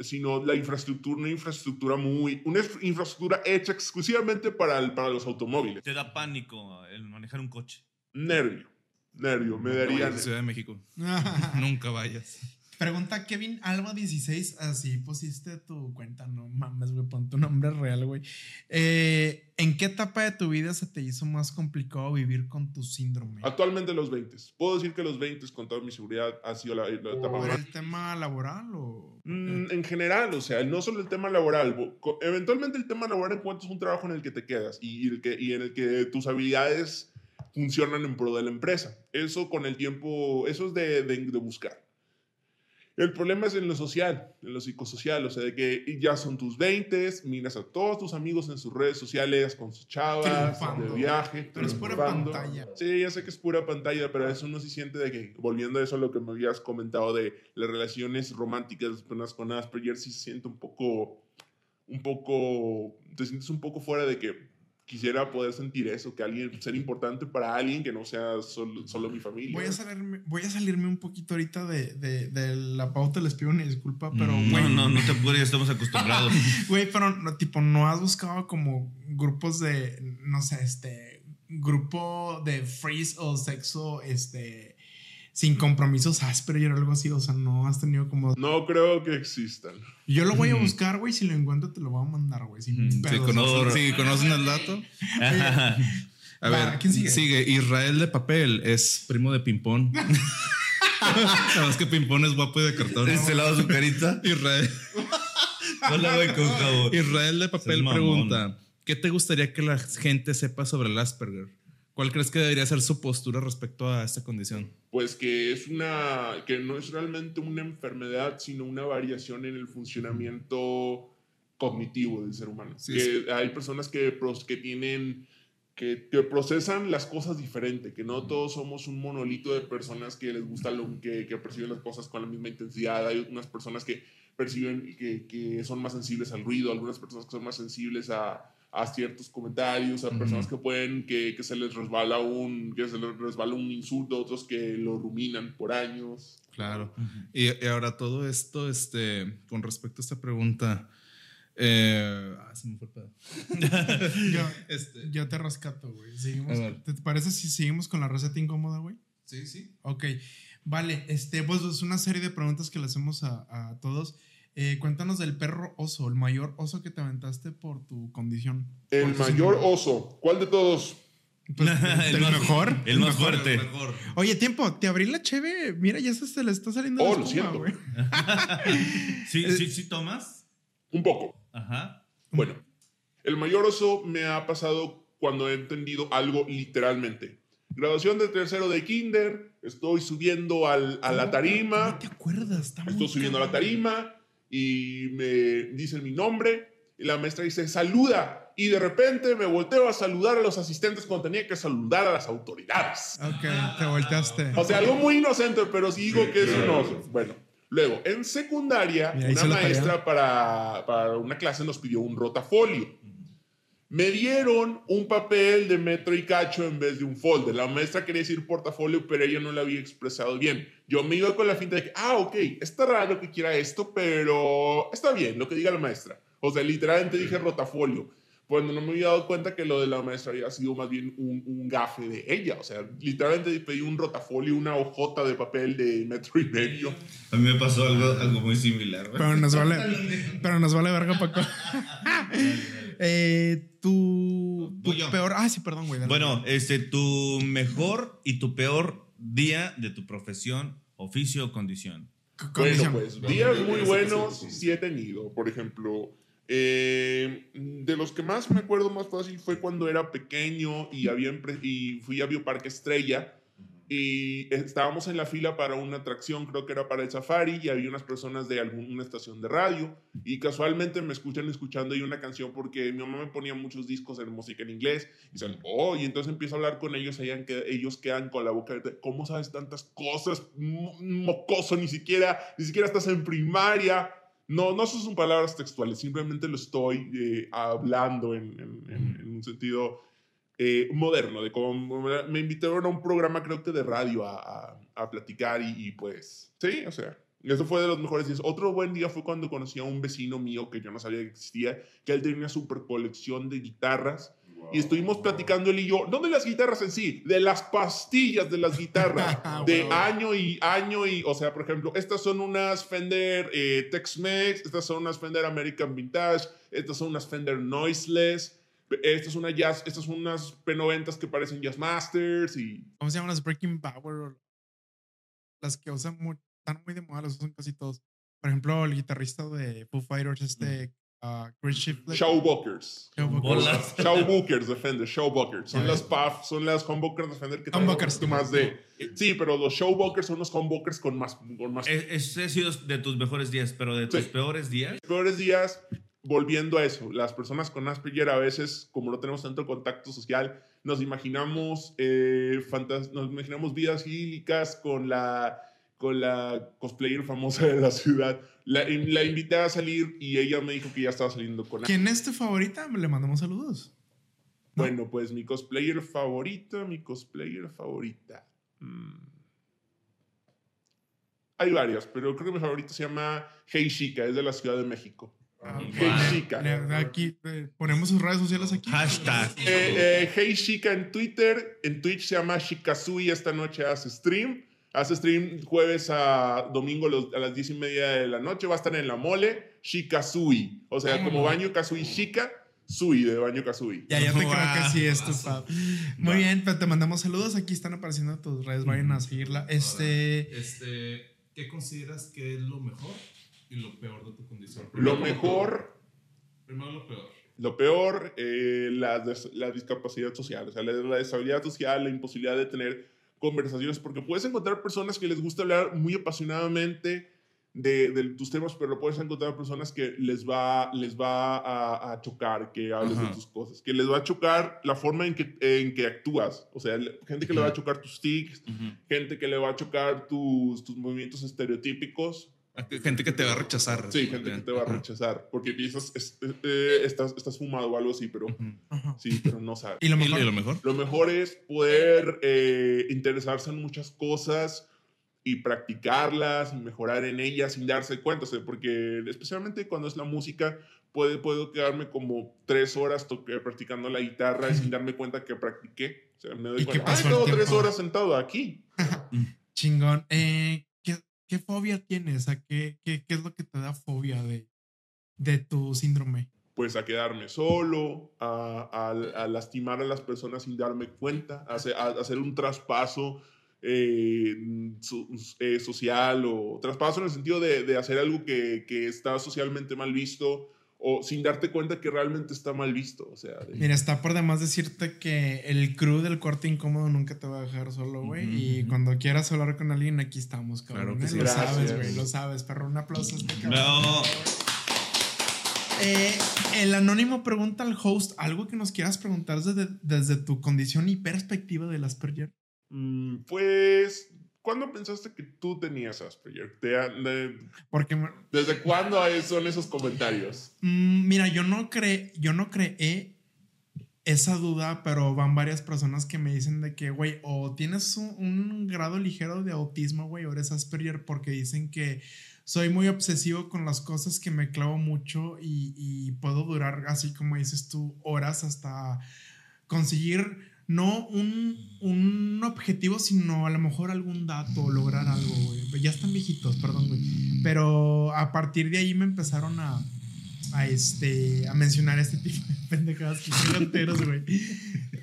sino la infraestructura, una infraestructura muy, una infra- infraestructura hecha exclusivamente para, el- para los automóviles. ¿Te da pánico el manejar un coche? Nervio, nervio, me Nunca daría... vayas a Ciudad de México. <laughs> Nunca vayas. Pregunta Kevin Alba 16, así pusiste tu cuenta, no mames, güey, pon tu nombre real, güey. Eh, ¿En qué etapa de tu vida se te hizo más complicado vivir con tu síndrome? Actualmente los 20. Puedo decir que los 20, con toda mi seguridad, ha sido la, la etapa ¿Por más el tema laboral o...? Mm, en general, o sea, no solo el tema laboral. Eventualmente el tema laboral encuentras un trabajo en el que te quedas y, y el que, y en el que tus habilidades funcionan en pro de la empresa. Eso con el tiempo, eso es de, de- de buscar. El problema es en lo social, en lo psicosocial, o sea, de que ya son tus 20, miras a todos tus amigos en sus redes sociales con sus chavas, de viaje. Pero es pura pantalla. Sí, ya sé que es pura pantalla, pero eso no se siente de que, volviendo a eso, lo que me habías comentado de las relaciones románticas de las personas con Asperger, sí se siente un poco, un poco, te sientes un poco fuera de que quisiera poder sentir eso, que alguien, ser importante para alguien que no sea solo, solo mi familia. Voy a, salirme, voy a salirme un poquito ahorita de, de, de la pauta, les pido una disculpa, pero, Mm, no, no, no te apures, estamos acostumbrados. <laughs> Güey, pero no, tipo, no has buscado como grupos de, no sé, este, grupo de freeze o sexo, este, sin compromisos Asperger o algo así, o sea, no has tenido como... No creo que existan. Yo lo voy a buscar, güey, si lo encuentro te lo voy a mandar, güey, Sí, pedos. conocen, Por- sí, conocen el dato. <laughs> A Va, ver, ¿quién sigue? Israel de papel es primo de Pimpón. <laughs> Sabes que Pimpón es guapo y de cartón. este lado su carita. <laughs> Israel, No la voy con. Israel de papel pregunta: ¿Qué te gustaría que la gente sepa sobre el Asperger? ¿Cuál crees que debería ser su postura respecto a esta condición? Pues que es una, que no es realmente una enfermedad, sino una variación en el funcionamiento cognitivo del ser humano. Sí, que hay personas que, que tienen, que, que procesan las cosas diferente, que no todos somos un monolito de personas que les gusta lo que, que perciben las cosas con la misma intensidad. Hay unas personas que perciben que, que son más sensibles al ruido, algunas personas que son más sensibles a, a ciertos comentarios, a personas que pueden, que, que se les resbala un, que se les resbala un insulto, otros que lo ruminan por años. Claro. Y, y ahora todo esto, este, con respecto a esta pregunta. eh, ah, se me fue el pedo. <laughs> Yo, <laughs> Este, yo te rescato, güey. ¿Te parece si seguimos con la receta incómoda, güey? sí, sí. Ok, vale, este, pues es una serie de preguntas que le hacemos a, a todos. Eh, cuéntanos del perro oso, el mayor oso que te aventaste por tu condición. El mayor oso, ¿cuál de todos? Pues, <laughs> el, más- mejor. El más mejor. fuerte. Oye, tiempo, te abrí la cheve. Mira, ya se, le está saliendo Oh, la lo espuma, siento. güey. <laughs> Sí, sí, sí, tomas. Un poco. Ajá. Bueno, el mayor oso me ha pasado cuando he entendido algo literalmente. Graduación de tercero de kinder, estoy subiendo al- a la tarima. ¿Cómo te acuerdas? Está Estoy subiendo a la tarima y me dicen mi nombre y la maestra dice saluda y de repente me volteo a saludar a los asistentes cuando tenía que saludar a las autoridades. Ok, te volteaste. O sea, algo muy inocente, pero sí digo que es un oso. Bueno, luego, en secundaria, una maestra para, para una clase nos pidió un rotafolio. Me dieron un papel de metro y cacho en vez de un folder. La maestra quería decir portafolio, pero ella no lo había expresado bien. Yo me iba con la finta de que, ah, ok, está raro que quiera esto, pero está bien lo que diga la maestra. O sea, literalmente dije rotafolio. Cuando no me había dado cuenta que lo de la maestra había sido más bien un, un gafe de ella. O sea, literalmente pedí un rotafolio, una hojota de papel de metro y medio. A mí me pasó algo, algo muy similar. güey. Pero nos vale, <laughs> pero nos vale verga, Paco. Eh, tu, peor. Ah, sí, perdón, güey. Bueno, este, tu mejor y tu peor día de tu profesión, oficio o condición. Bueno, pues días muy buenos sí he tenido. Por ejemplo, eh, de los que más me acuerdo más fácil fue cuando era pequeño y, había y fui a Bioparque Estrella y estábamos en la fila para una atracción, creo que era para el safari, y había unas personas de alguna estación de radio y casualmente me escuchan escuchando ahí una canción porque mi mamá me ponía muchos discos de música en inglés y dicen, oh, y entonces empiezo a hablar con ellos, ellos, ellos quedan con la boca abierta, ¿cómo sabes tantas cosas? Mo- Mocoso, ni siquiera, ni siquiera estás en primaria. No, no son palabras textuales, simplemente lo estoy eh, hablando en, en- en- en un sentido eh, moderno, de cómo me invitaron a un programa creo que de radio a, a- a platicar y, y, pues, sí, o sea, eso fue de los mejores días. Otro buen día fue cuando conocí a un vecino mío que yo no sabía que existía, que él tenía una super colección de guitarras y estuvimos platicando él y yo, no de las guitarras en sí, de las pastillas de las guitarras, <laughs> de Wow. año y año y, o sea, por ejemplo, estas son unas Fender eh, Tex-Mex, estas son unas Fender American Vintage, estas son unas Fender Noiseless, estas son unas jazz, estas son unas P90s que parecen Jazz Masters y ¿Cómo se llaman las Breaking Power? Las que usan muy, están muy de moda, las usan casi todos. Por ejemplo, el guitarrista de Foo Fighters, este ah, Chris Shiflett. Showbookers. Showbookers. <laughs> Showbookers de Fender, Showbookers. Son Ya las PAF, son las humbuckers de Fender que un poquito más de... Sí, pero los Showbookers son los humbuckers con más... Con más E- Ese ha sido de tus mejores días, pero de tus Sí. peores días. peores días, volviendo a eso, las personas con Asperger a veces, como no tenemos tanto contacto social, nos imaginamos, eh, nos imaginamos vidas idílicas con la, con la cosplayer famosa de la ciudad. La, la invité a salir y ella me dijo que ya estaba saliendo con ¿Quién es tu favorita? Le mandamos saludos. Bueno, pues mi cosplayer favorita, mi cosplayer favorita. Mm. Hay varias, pero creo que mi favorita se llama Hey Chica, es de la Ciudad de México. Ah, Hey Chica. Le- Aquí eh, ponemos sus redes sociales aquí. Hashtag. Eh, eh, hey Chica en Twitter, en Twitch se llama Shikazui, esta noche hace stream. Hace stream jueves a domingo los- a las 10 y media de la noche. Va a estar en la mole, Shikazui. O sea, como baño Kazui Shika, Sui de baño Kazui. Ya, ya te Wow. creo que sí, es tu Guaso. fab. Muy bien, pero te mandamos saludos. Aquí están apareciendo tus redes. Vayan a seguirla. Este. Este, ¿qué consideras que es lo mejor y lo peor de tu condición? Lo Primero mejor, Primero lo peor. lo peor, eh, la, la discapacidad social. O sea, la, la deshabilidad social, la imposibilidad de tener conversaciones, porque puedes encontrar personas que les gusta hablar muy apasionadamente de, de tus temas, pero puedes encontrar personas que les va, les va a, a chocar que hables de Ajá. tus cosas, que les va a chocar la forma en que, en que actúas. O sea, gente que le va a chocar tus tics, gente que le va a chocar tus, tus movimientos estereotípicos. Gente que te va a rechazar. Sí, gente que te va a rechazar porque piensas, es- eh, estás, estás fumado o algo así, pero sí, pero no sabes. Y lo ¿Y mejor. lo- y lo mejor? Lo mejor es poder eh, interesarse en muchas cosas y practicarlas y mejorar en ellas sin darse cuenta, o sea, porque especialmente cuando es la música, puede, puedo quedarme como tres horas toque- practicando la guitarra y sin darme cuenta que practiqué. O sea, me doy ¿Y qué cuenta, pasó "Ay, el tengo tres tiempo?" horas sentado aquí. <laughs> Chingón. Eh, ¿qué, fobia tienes? ¿A qué, qué, qué es lo que te da fobia de, de tu síndrome? pues a quedarme solo, a, a- a lastimar a las personas sin darme cuenta, a a hacer un traspaso eh, so- eh, social o traspaso en el sentido de, de hacer algo que, que está socialmente mal visto o sin darte cuenta que realmente está mal visto. O sea, de- Mira, está por demás decirte que el crew del corte incómodo nunca te va a dejar solo, güey. Y cuando quieras hablar con alguien, aquí estamos, cabrón. Claro que ¿eh? sí. Lo Gracias. sabes, güey. Lo sabes, perro. Un aplauso a este cabrón. No. Eh, el anónimo pregunta al host algo que nos quieras preguntar desde, desde tu condición y perspectiva del Asperger. Mm, pues, ¿cuándo pensaste que tú tenías Asperger? ¿Te han- de- Porque, me- ¿Desde cuándo son esos comentarios? mm, mira, yo no creé, yo no creé esa duda, pero van varias personas que me dicen de que, güey, o tienes un, un grado ligero de autismo, güey, o eres Asperger, porque dicen que soy muy obsesivo con las cosas, que me clavo mucho y, y puedo durar, así como dices tú, horas hasta conseguir no un, un objetivo, sino a lo mejor algún dato lograr algo, güey. Ya están viejitos, perdón, güey. Pero a partir de ahí me empezaron a, a, este, a mencionar este tipo de <laughs> pendejadas que son enteros, güey.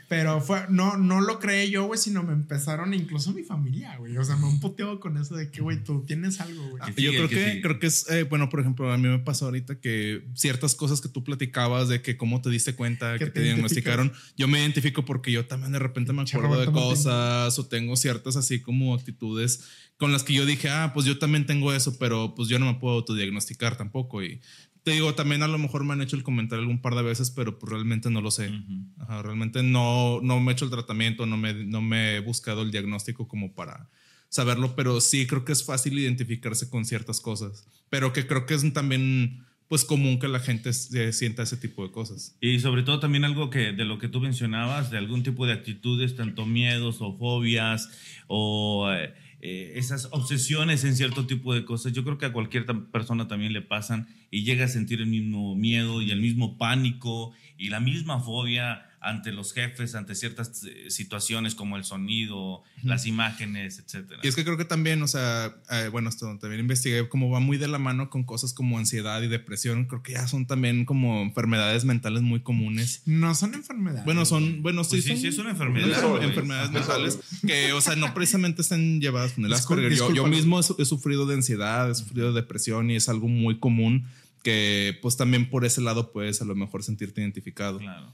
Pero fue, no, no lo creé yo, güey, sino me empezaron, incluso mi familia, güey. O sea, me han puteado con eso de que, güey, tú tienes algo, güey. Que Yo creo que que, creo que es, eh, bueno, por ejemplo, a mí me pasó ahorita que ciertas cosas que tú platicabas de que cómo te diste cuenta Que te te diagnosticaron, yo me identifico porque yo también de repente me acuerdo de cosas o tengo ciertas así como actitudes con las que yo dije, ah, pues yo también tengo eso, pero pues yo no me puedo autodiagnosticar tampoco. Y te digo, también a lo mejor me han hecho el comentario algún par de veces, pero pues realmente no lo sé. Ajá, realmente no, no me he hecho el tratamiento, no me, no me he buscado el diagnóstico como para saberlo, pero sí creo que es fácil identificarse con ciertas cosas, pero que creo que es también pues común que la gente se sienta ese tipo de cosas. Y sobre todo también algo que de lo que tú mencionabas, de algún tipo de actitudes, tanto miedos o fobias o eh, eh, esas obsesiones en cierto tipo de cosas. Yo creo que a cualquier persona también le pasan y llega a sentir el mismo miedo y el mismo pánico y la misma fobia ante los jefes, ante ciertas eh, situaciones como el sonido, las imágenes, etcétera. Y es que creo que también, o sea, eh, bueno, esto también investigué cómo va muy de la mano con cosas como ansiedad y depresión. Creo que ya son también como enfermedades mentales muy comunes. No son enfermedades. Bueno, son, bueno, sí, Pues sí, son, sí, es una enfermedad, güey. enfermedades Ajá. mentales que, o sea, no precisamente están llevadas con el Discul- Asperger. Yo, yo mismo he, su- he sufrido de ansiedad, he sufrido de depresión y es algo muy común que, pues, también por ese lado puedes a lo mejor sentirte identificado. Claro.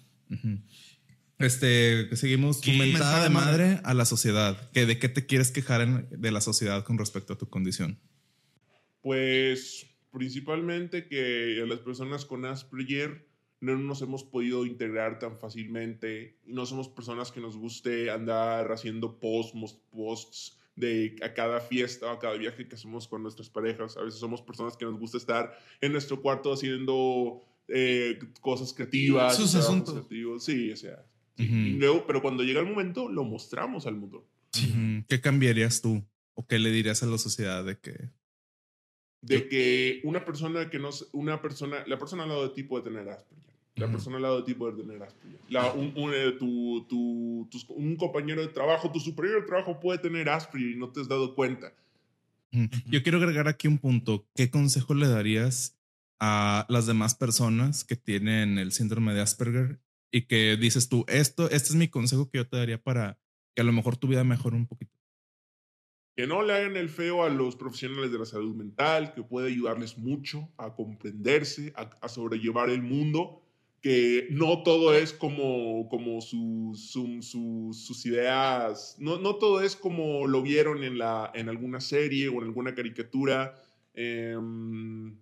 Este, que seguimos tu ¿Qué? mentada de madre a la sociedad. Que ¿De qué te quieres quejar en- de la sociedad con respecto a tu condición? Pues principalmente que las personas con Asperger no nos hemos podido integrar tan fácilmente y no somos personas que nos guste andar haciendo posts, posts de a cada fiesta o a cada viaje que hacemos con nuestras parejas. A veces somos personas que nos gusta estar en nuestro cuarto haciendo eh, cosas creativas. Sus asuntos. creativos. Sí, o sea. Y luego, pero cuando llega el momento, lo mostramos al mundo. ¿Qué cambiarías tú? ¿O qué le dirías a la sociedad de que... de que una persona que no una persona la persona al lado de ti puede tener Asperger la persona al lado de ti puede tener Asperger la, un, un, eh, tu, tu- tus- un compañero de trabajo tu superior de trabajo puede tener Asperger y no te has dado cuenta. Yo quiero agregar aquí un punto. ¿Qué consejo le darías a las demás personas que tienen el síndrome de Asperger y que dices tú, esto, este es mi consejo que yo te daría para que a lo mejor tu vida mejore un poquito? que no le hagan el feo a los profesionales de la salud mental que puede ayudarles mucho a comprenderse a, a sobrellevar el mundo que no todo es como, como sus, su- su- sus ideas, no, no todo es como lo vieron en, la, en alguna serie o en alguna caricatura. em,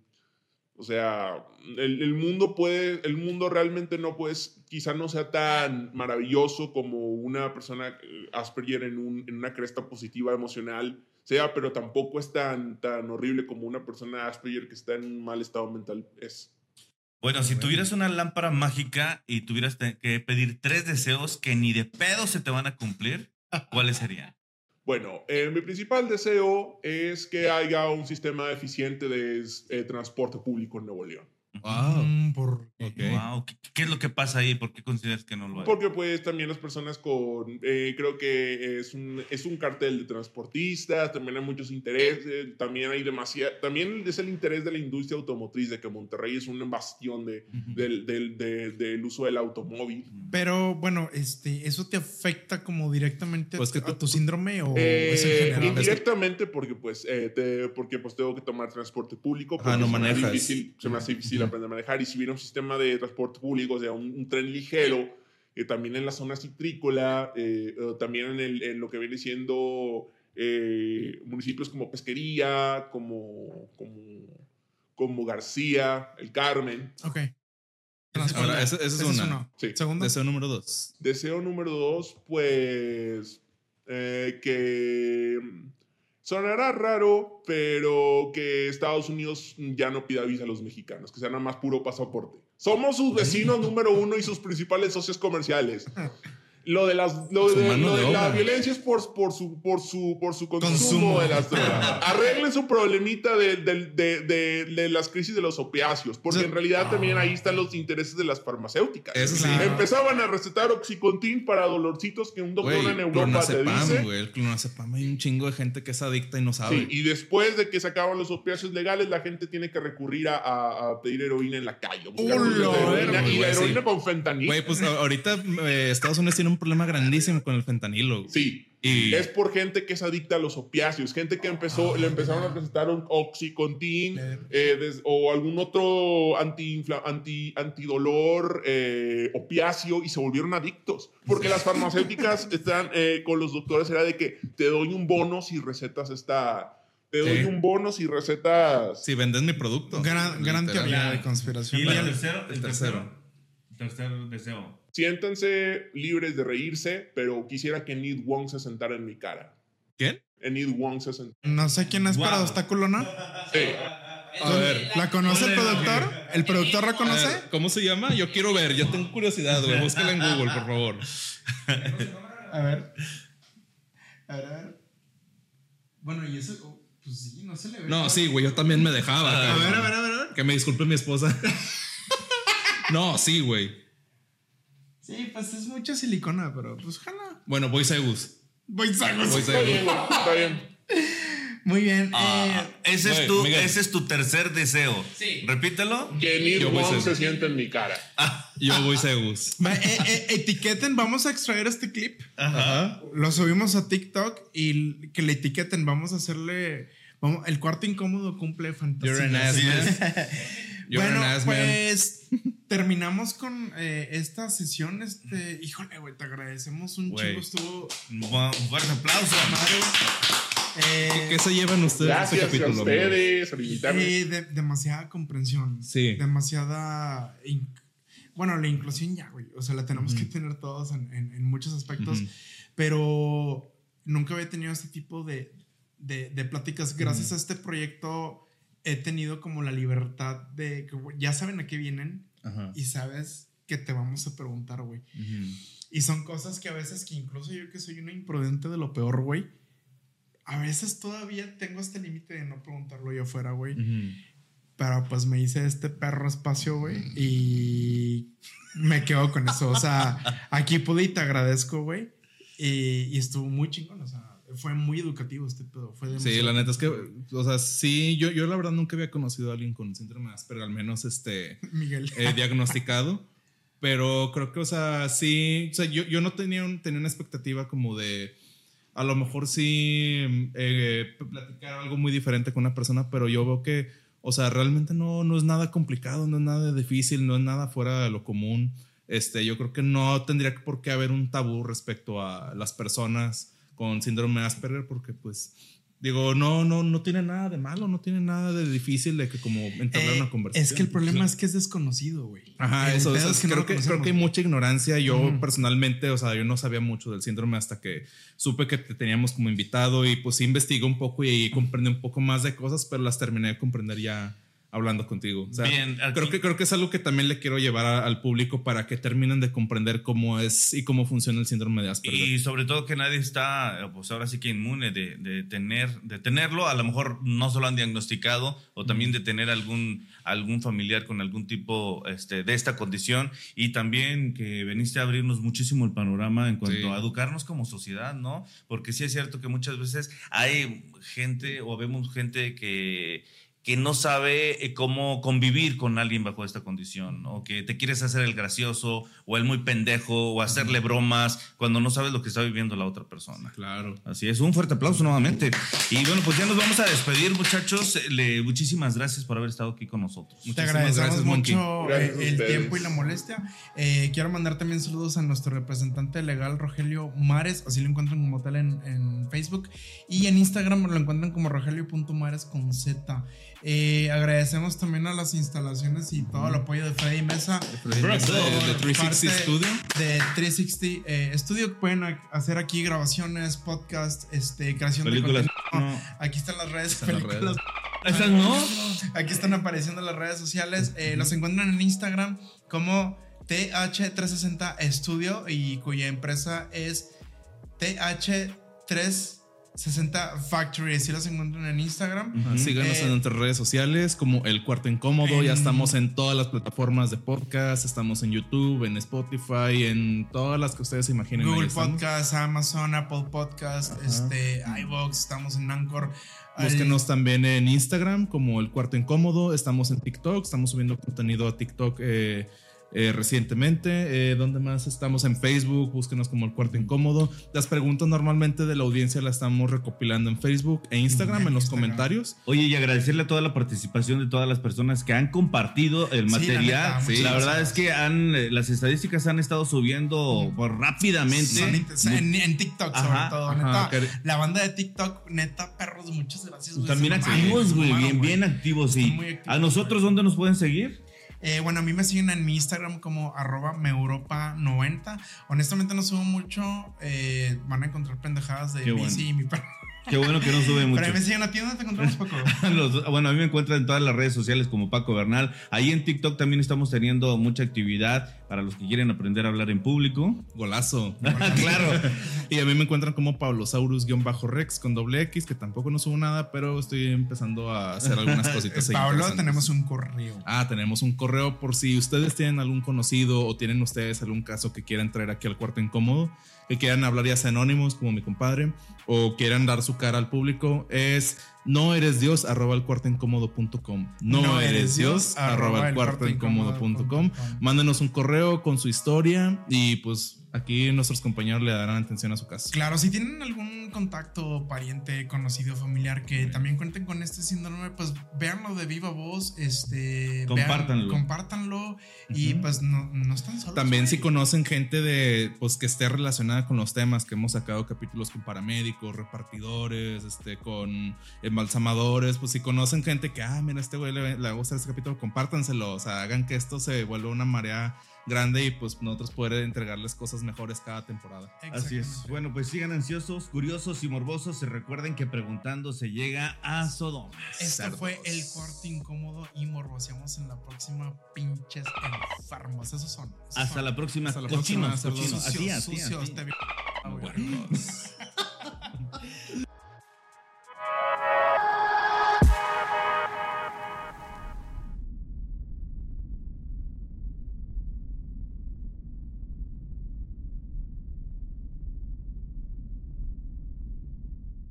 o sea, el, mundo puede, el mundo realmente no puede, quizá no sea tan maravilloso como una persona eh, Asperger en, un- en una cresta positiva emocional sea, pero tampoco es tan, tan horrible como una persona Asperger que está en un mal estado mental es. Bueno, si tuvieras una lámpara mágica y tuvieras que pedir tres deseos que ni de pedo se te van a cumplir, ¿cuáles serían? <laughs> Bueno, eh, mi principal deseo es que haya un sistema eficiente de eh, transporte público en Nuevo León. Wow. Mm, por Ok. Wow, ¿qué, qué es lo que pasa ahí? ¿Por qué consideras que no lo hay? Porque pues también las personas con, eh, creo que es un, es un cartel de transportistas, también hay muchos intereses, también hay demasiado, también es el interés de la industria automotriz de que Monterrey es un bastión de, del, del, de- del uso del automóvil. Pero bueno, este, ¿eso te afecta como directamente Pues que a tú- tu síndrome o Eh, es en general? indirectamente porque pues, eh, te- porque pues tengo que tomar transporte público. Porque no manejas. difícil- se me hace difícil Ujú. aprender a manejar y si hubiera un sistema de transporte público, o sea, un, un tren ligero, eh, también en la zona citrícola, eh, eh, también en, el- en lo que viene siendo eh, municipios como Pesquería, como, como, como García, El Carmen. Ok. Ahora, esa- esa es una. uno. Sí. Segundo. Deseo número dos. Deseo número dos, pues eh, que sonará raro, pero que Estados Unidos ya no pida visa a los mexicanos, que sea nada más puro pasaporte. Somos sus vecinos número uno y sus principales socios comerciales. <laughs> Lo de, las, lo de, lo de de la violencia es por, por, su, por, su, por su consumo, Consumo. de las drogas. <laughs> Arreglen su problemita de, de, de, de- de las crisis de los opiáceos, porque Sí. en realidad también ahí están los intereses de las farmacéuticas. Eso sí. Claro. Empezaban a recetar Oxycontin para dolorcitos que un doctor Güey, en Europa te dice. güey. El clonazepam hay un chingo de gente que es adicta y no sabe. Sí, y después de que se acaban los opiáceos legales, la gente tiene que recurrir a, a- a pedir heroína en la calle. a buscar ¡Hola, dulces de heroína, güey, y la sí. heroína con fentanil. Güey, pues ahorita eh, Estados Unidos tiene un problema grandísimo con el fentanilo. güey. Sí. Y Es por gente que es adicta a los opiáceos, gente que empezó, le empezaron a recetar un Oxycontin eh, des- o algún otro anti, anti, antidolor eh, opiáceo y se volvieron adictos. Porque las farmacéuticas <laughs> están eh, con los doctores, era de que te doy un bono si recetas esta. Te doy Sí. un bono si recetas. si vendes mi producto. Gran, teoría de ¿Y conspiración. el Oye, tercero? el El tercero. tercero. Tercer deseo. Siéntense libres de reírse, pero quisiera que Nid Wong se sentara en mi cara. ¿Quién? Enid Wong se sentara. No sé quién es para Wow. obstáculo, ¿no? Sí. A ver. ¿La conoce el productor? ¿El productor la conoce? ver, ¿Cómo se llama? Yo quiero ver, yo tengo curiosidad, güey. Búscala en Google, por favor. <laughs> A ver. A ver, a ver. Bueno, y eso. oh, Pues sí, no se le ve. No, sí, güey, yo también me dejaba. A cabrón. ver, a ver, a ver. a ver. Que me disculpe mi esposa. <laughs> no, sí, güey. Sí, pues es mucha silicona, pero pues jala. Bueno, voy Zeus. Voy. Voy Está bien, está bien. Muy bien. Ah, eh, ese, es tu, Miguel. ese es tu tercer deseo. Sí. Repítelo. Que voy Wong se siente en mi cara. Yo voy Zeus. va, eh, eh, etiqueten, vamos a extraer este clip. Ajá. Lo subimos a TikTok y que le etiqueten. Vamos a hacerle. Vamos, el cuarto incómodo cumple fantasía. You're an ass. <laughs> You're bueno, ass pues terminamos con eh, esta sesión. Este, híjole, güey, te agradecemos un Güey. chingo. Estuvo Un fuerte aplauso. madre. Eh, ¿Qué se llevan ustedes de este Gracias a capítulo? amigos? ustedes eh, de- demasiada comprensión. Sí. Demasiada. bueno, la inclusión ya, güey. O sea, la tenemos que tener todos en, en- en muchos aspectos. Ujú. Pero nunca había tenido este tipo de, de, de pláticas. Gracias a este proyecto he tenido como la libertad de que ya saben a qué vienen Ajá. y sabes que te vamos a preguntar, güey. Ujú. Y son cosas que a veces que incluso yo que soy una imprudente de lo peor, güey. A veces todavía tengo este límite de no preguntarlo yo afuera, güey. Ujú. Pero pues me hice este perro espacio, güey. Y me quedo con eso. O sea, aquí pude y te agradezco, güey. Y, y estuvo muy chingón. O sea, fue muy educativo este pedo. Fue Sí, la neta es que, o sea, sí, yo, yo la verdad nunca había conocido a alguien con síndrome de Asperger, al menos este, <laughs> Miguel. eh, diagnosticado. Pero creo que, o sea, sí, o sea, yo, yo no tenía, un- tenía una expectativa como de, a lo mejor sí, eh, platicar algo muy diferente con una persona, pero yo veo que, o sea, realmente no, no es nada complicado, no es nada difícil, no es nada fuera de lo común. Este, yo creo que no tendría por qué haber un tabú respecto a las personas con síndrome de Asperger, porque pues, digo, no, no, no tiene nada de malo, no tiene nada de difícil de que como entablar Eh, una conversación. es que el problema es que es desconocido, güey. Ajá, El eso, es que no creo, lo que, creo que hay mucha ignorancia. Yo Ujú. personalmente, o sea, yo no sabía mucho del síndrome hasta que supe que te teníamos como invitado y pues investigué un poco y comprendí un poco más de cosas, pero las terminé de comprender ya hablando contigo. O sea, Bien, creo que creo que es algo que también le quiero llevar a- al público para que terminen de comprender cómo es y cómo funciona el síndrome de Asperger. Y sobre todo que nadie está, pues ahora sí que inmune de, de tener, de tenerlo. A lo mejor no se lo han diagnosticado o también de tener algún, algún familiar con algún tipo este, de esta condición. Y también que veniste a abrirnos muchísimo el panorama en cuanto Sí. a educarnos como sociedad, ¿no? Porque sí es cierto que muchas veces hay gente o vemos gente que que no sabe eh, cómo convivir con alguien bajo esta condición, o que te quieres hacer el gracioso, o el muy pendejo, o hacerle bromas, cuando no sabes lo que está viviendo la otra persona. Claro. Así es, un fuerte aplauso nuevamente. Y bueno, pues ya nos vamos a despedir, muchachos. Eh, Le, muchísimas gracias por haber estado aquí con nosotros. Agradecemos gracias, Monkey. mucho Gracias eh, a el tiempo y la molestia. Eh, quiero mandar también saludos a nuestro representante legal, Rogelio Mares. Así lo encuentran como tal en, en Facebook. Y en Instagram lo encuentran como rogelio.mares con Z. Eh, agradecemos también a las instalaciones y todo el apoyo de Freddy Mesa. De- de Por 360 parte Studio. De 360 eh, Studio. Pueden hacer aquí grabaciones, podcast, este, creación Películas. de contenido. No. Aquí están las redes. Están las películas. ¿Esas no? Aquí están apareciendo las redes sociales. Eh, los encuentran en Instagram como TH360 Studio y cuya empresa es TH360 Factory. Así los encuentran en Instagram. Ajá, Síganos Eh, en nuestras redes sociales como El Cuarto Incómodo. ya estamos en todas las plataformas de podcast. Estamos en YouTube, en Spotify, en todas las que ustedes se imaginen. Google. Podcast, Amazon, Apple Podcast, Ajá. este, iVoox, estamos en Anchor. Búsquenos también en Instagram como El Cuarto Incómodo. Estamos en TikTok. Estamos subiendo contenido a TikTok eh, eh, recientemente. Eh, ¿Dónde más? Estamos en Facebook. Búsquenos como El Cuarto Incómodo. Las preguntas normalmente de la audiencia las estamos recopilando en Facebook e Instagram, En en los Instagram. comentarios. Oye, y agradecerle a toda la participación de todas las personas que han compartido el Sí, la material. neta, Sí, la verdad es que han, eh, las estadísticas han estado subiendo pues, rápidamente. Son en, en TikTok, sobre todo. ajá, neta, que- la banda de TikTok, neta, perros, muchas gracias. También activos, güey, bien, bien Sí. activos, ¿A nosotros dónde nos pueden seguir? Eh, bueno, a mí me siguen en mi Instagram como arroba meuropa90. Honestamente no subo mucho. eh, van a encontrar pendejadas de Qué bici bueno. y mi perro. Qué bueno que no sube mucho. Pero me siguen a ti, ¿dónde te encontramos, Paco? <laughs> Los- bueno, a mí me encuentran en todas las redes sociales como Paco Bernal. Ahí en TikTok también estamos teniendo mucha actividad para los que quieren aprender a hablar en público. Golazo. <laughs> claro. Y a mí me encuentran como Pablosaurus-Rex con doble X, que tampoco no subo nada, pero estoy empezando a hacer algunas <laughs> cositas. ahí Pablo, tenemos un correo. Ah, tenemos un correo por si ustedes tienen algún conocido o tienen ustedes algún caso que quieran traer aquí al cuarto incómodo, que quieran hablar ya sea anónimos como mi compadre o quieran dar su cara al público, es no eres Dios arroba el cuarto incómodo.com. No, eres Dios arroba el cuarto incómodo.com. Mándenos un correo con su historia y pues aquí nuestros compañeros le darán atención a su caso. Claro, si tienen algún contacto, pariente, conocido, familiar que también cuenten con este síndrome, pues véanlo de viva voz, este, vean- Compártanlo. compártanlo y pues no, no están solos. También si conocen gente de pues que esté relacionada con los temas que hemos sacado capítulos con paramédicos, repartidores, este con embalsamadores, pues si conocen gente que ah, mira este güey le, le va a gustar este capítulo, compártanselo, o sea, hagan que esto se vuelva una marea grande y pues nosotros poder entregarles cosas mejores cada temporada. Así es. Bueno, pues sigan ansiosos, curiosos y morbosos y recuerden que preguntando se llega a Sodoma. Este fue el corte incómodo y morboseamos en la próxima pinches enfermos. Esos son. Hasta la próxima. Hasta la cochinos, próxima. Cochinos. Cochinos. Sucios, sucios. Te... <laughs> <laughs>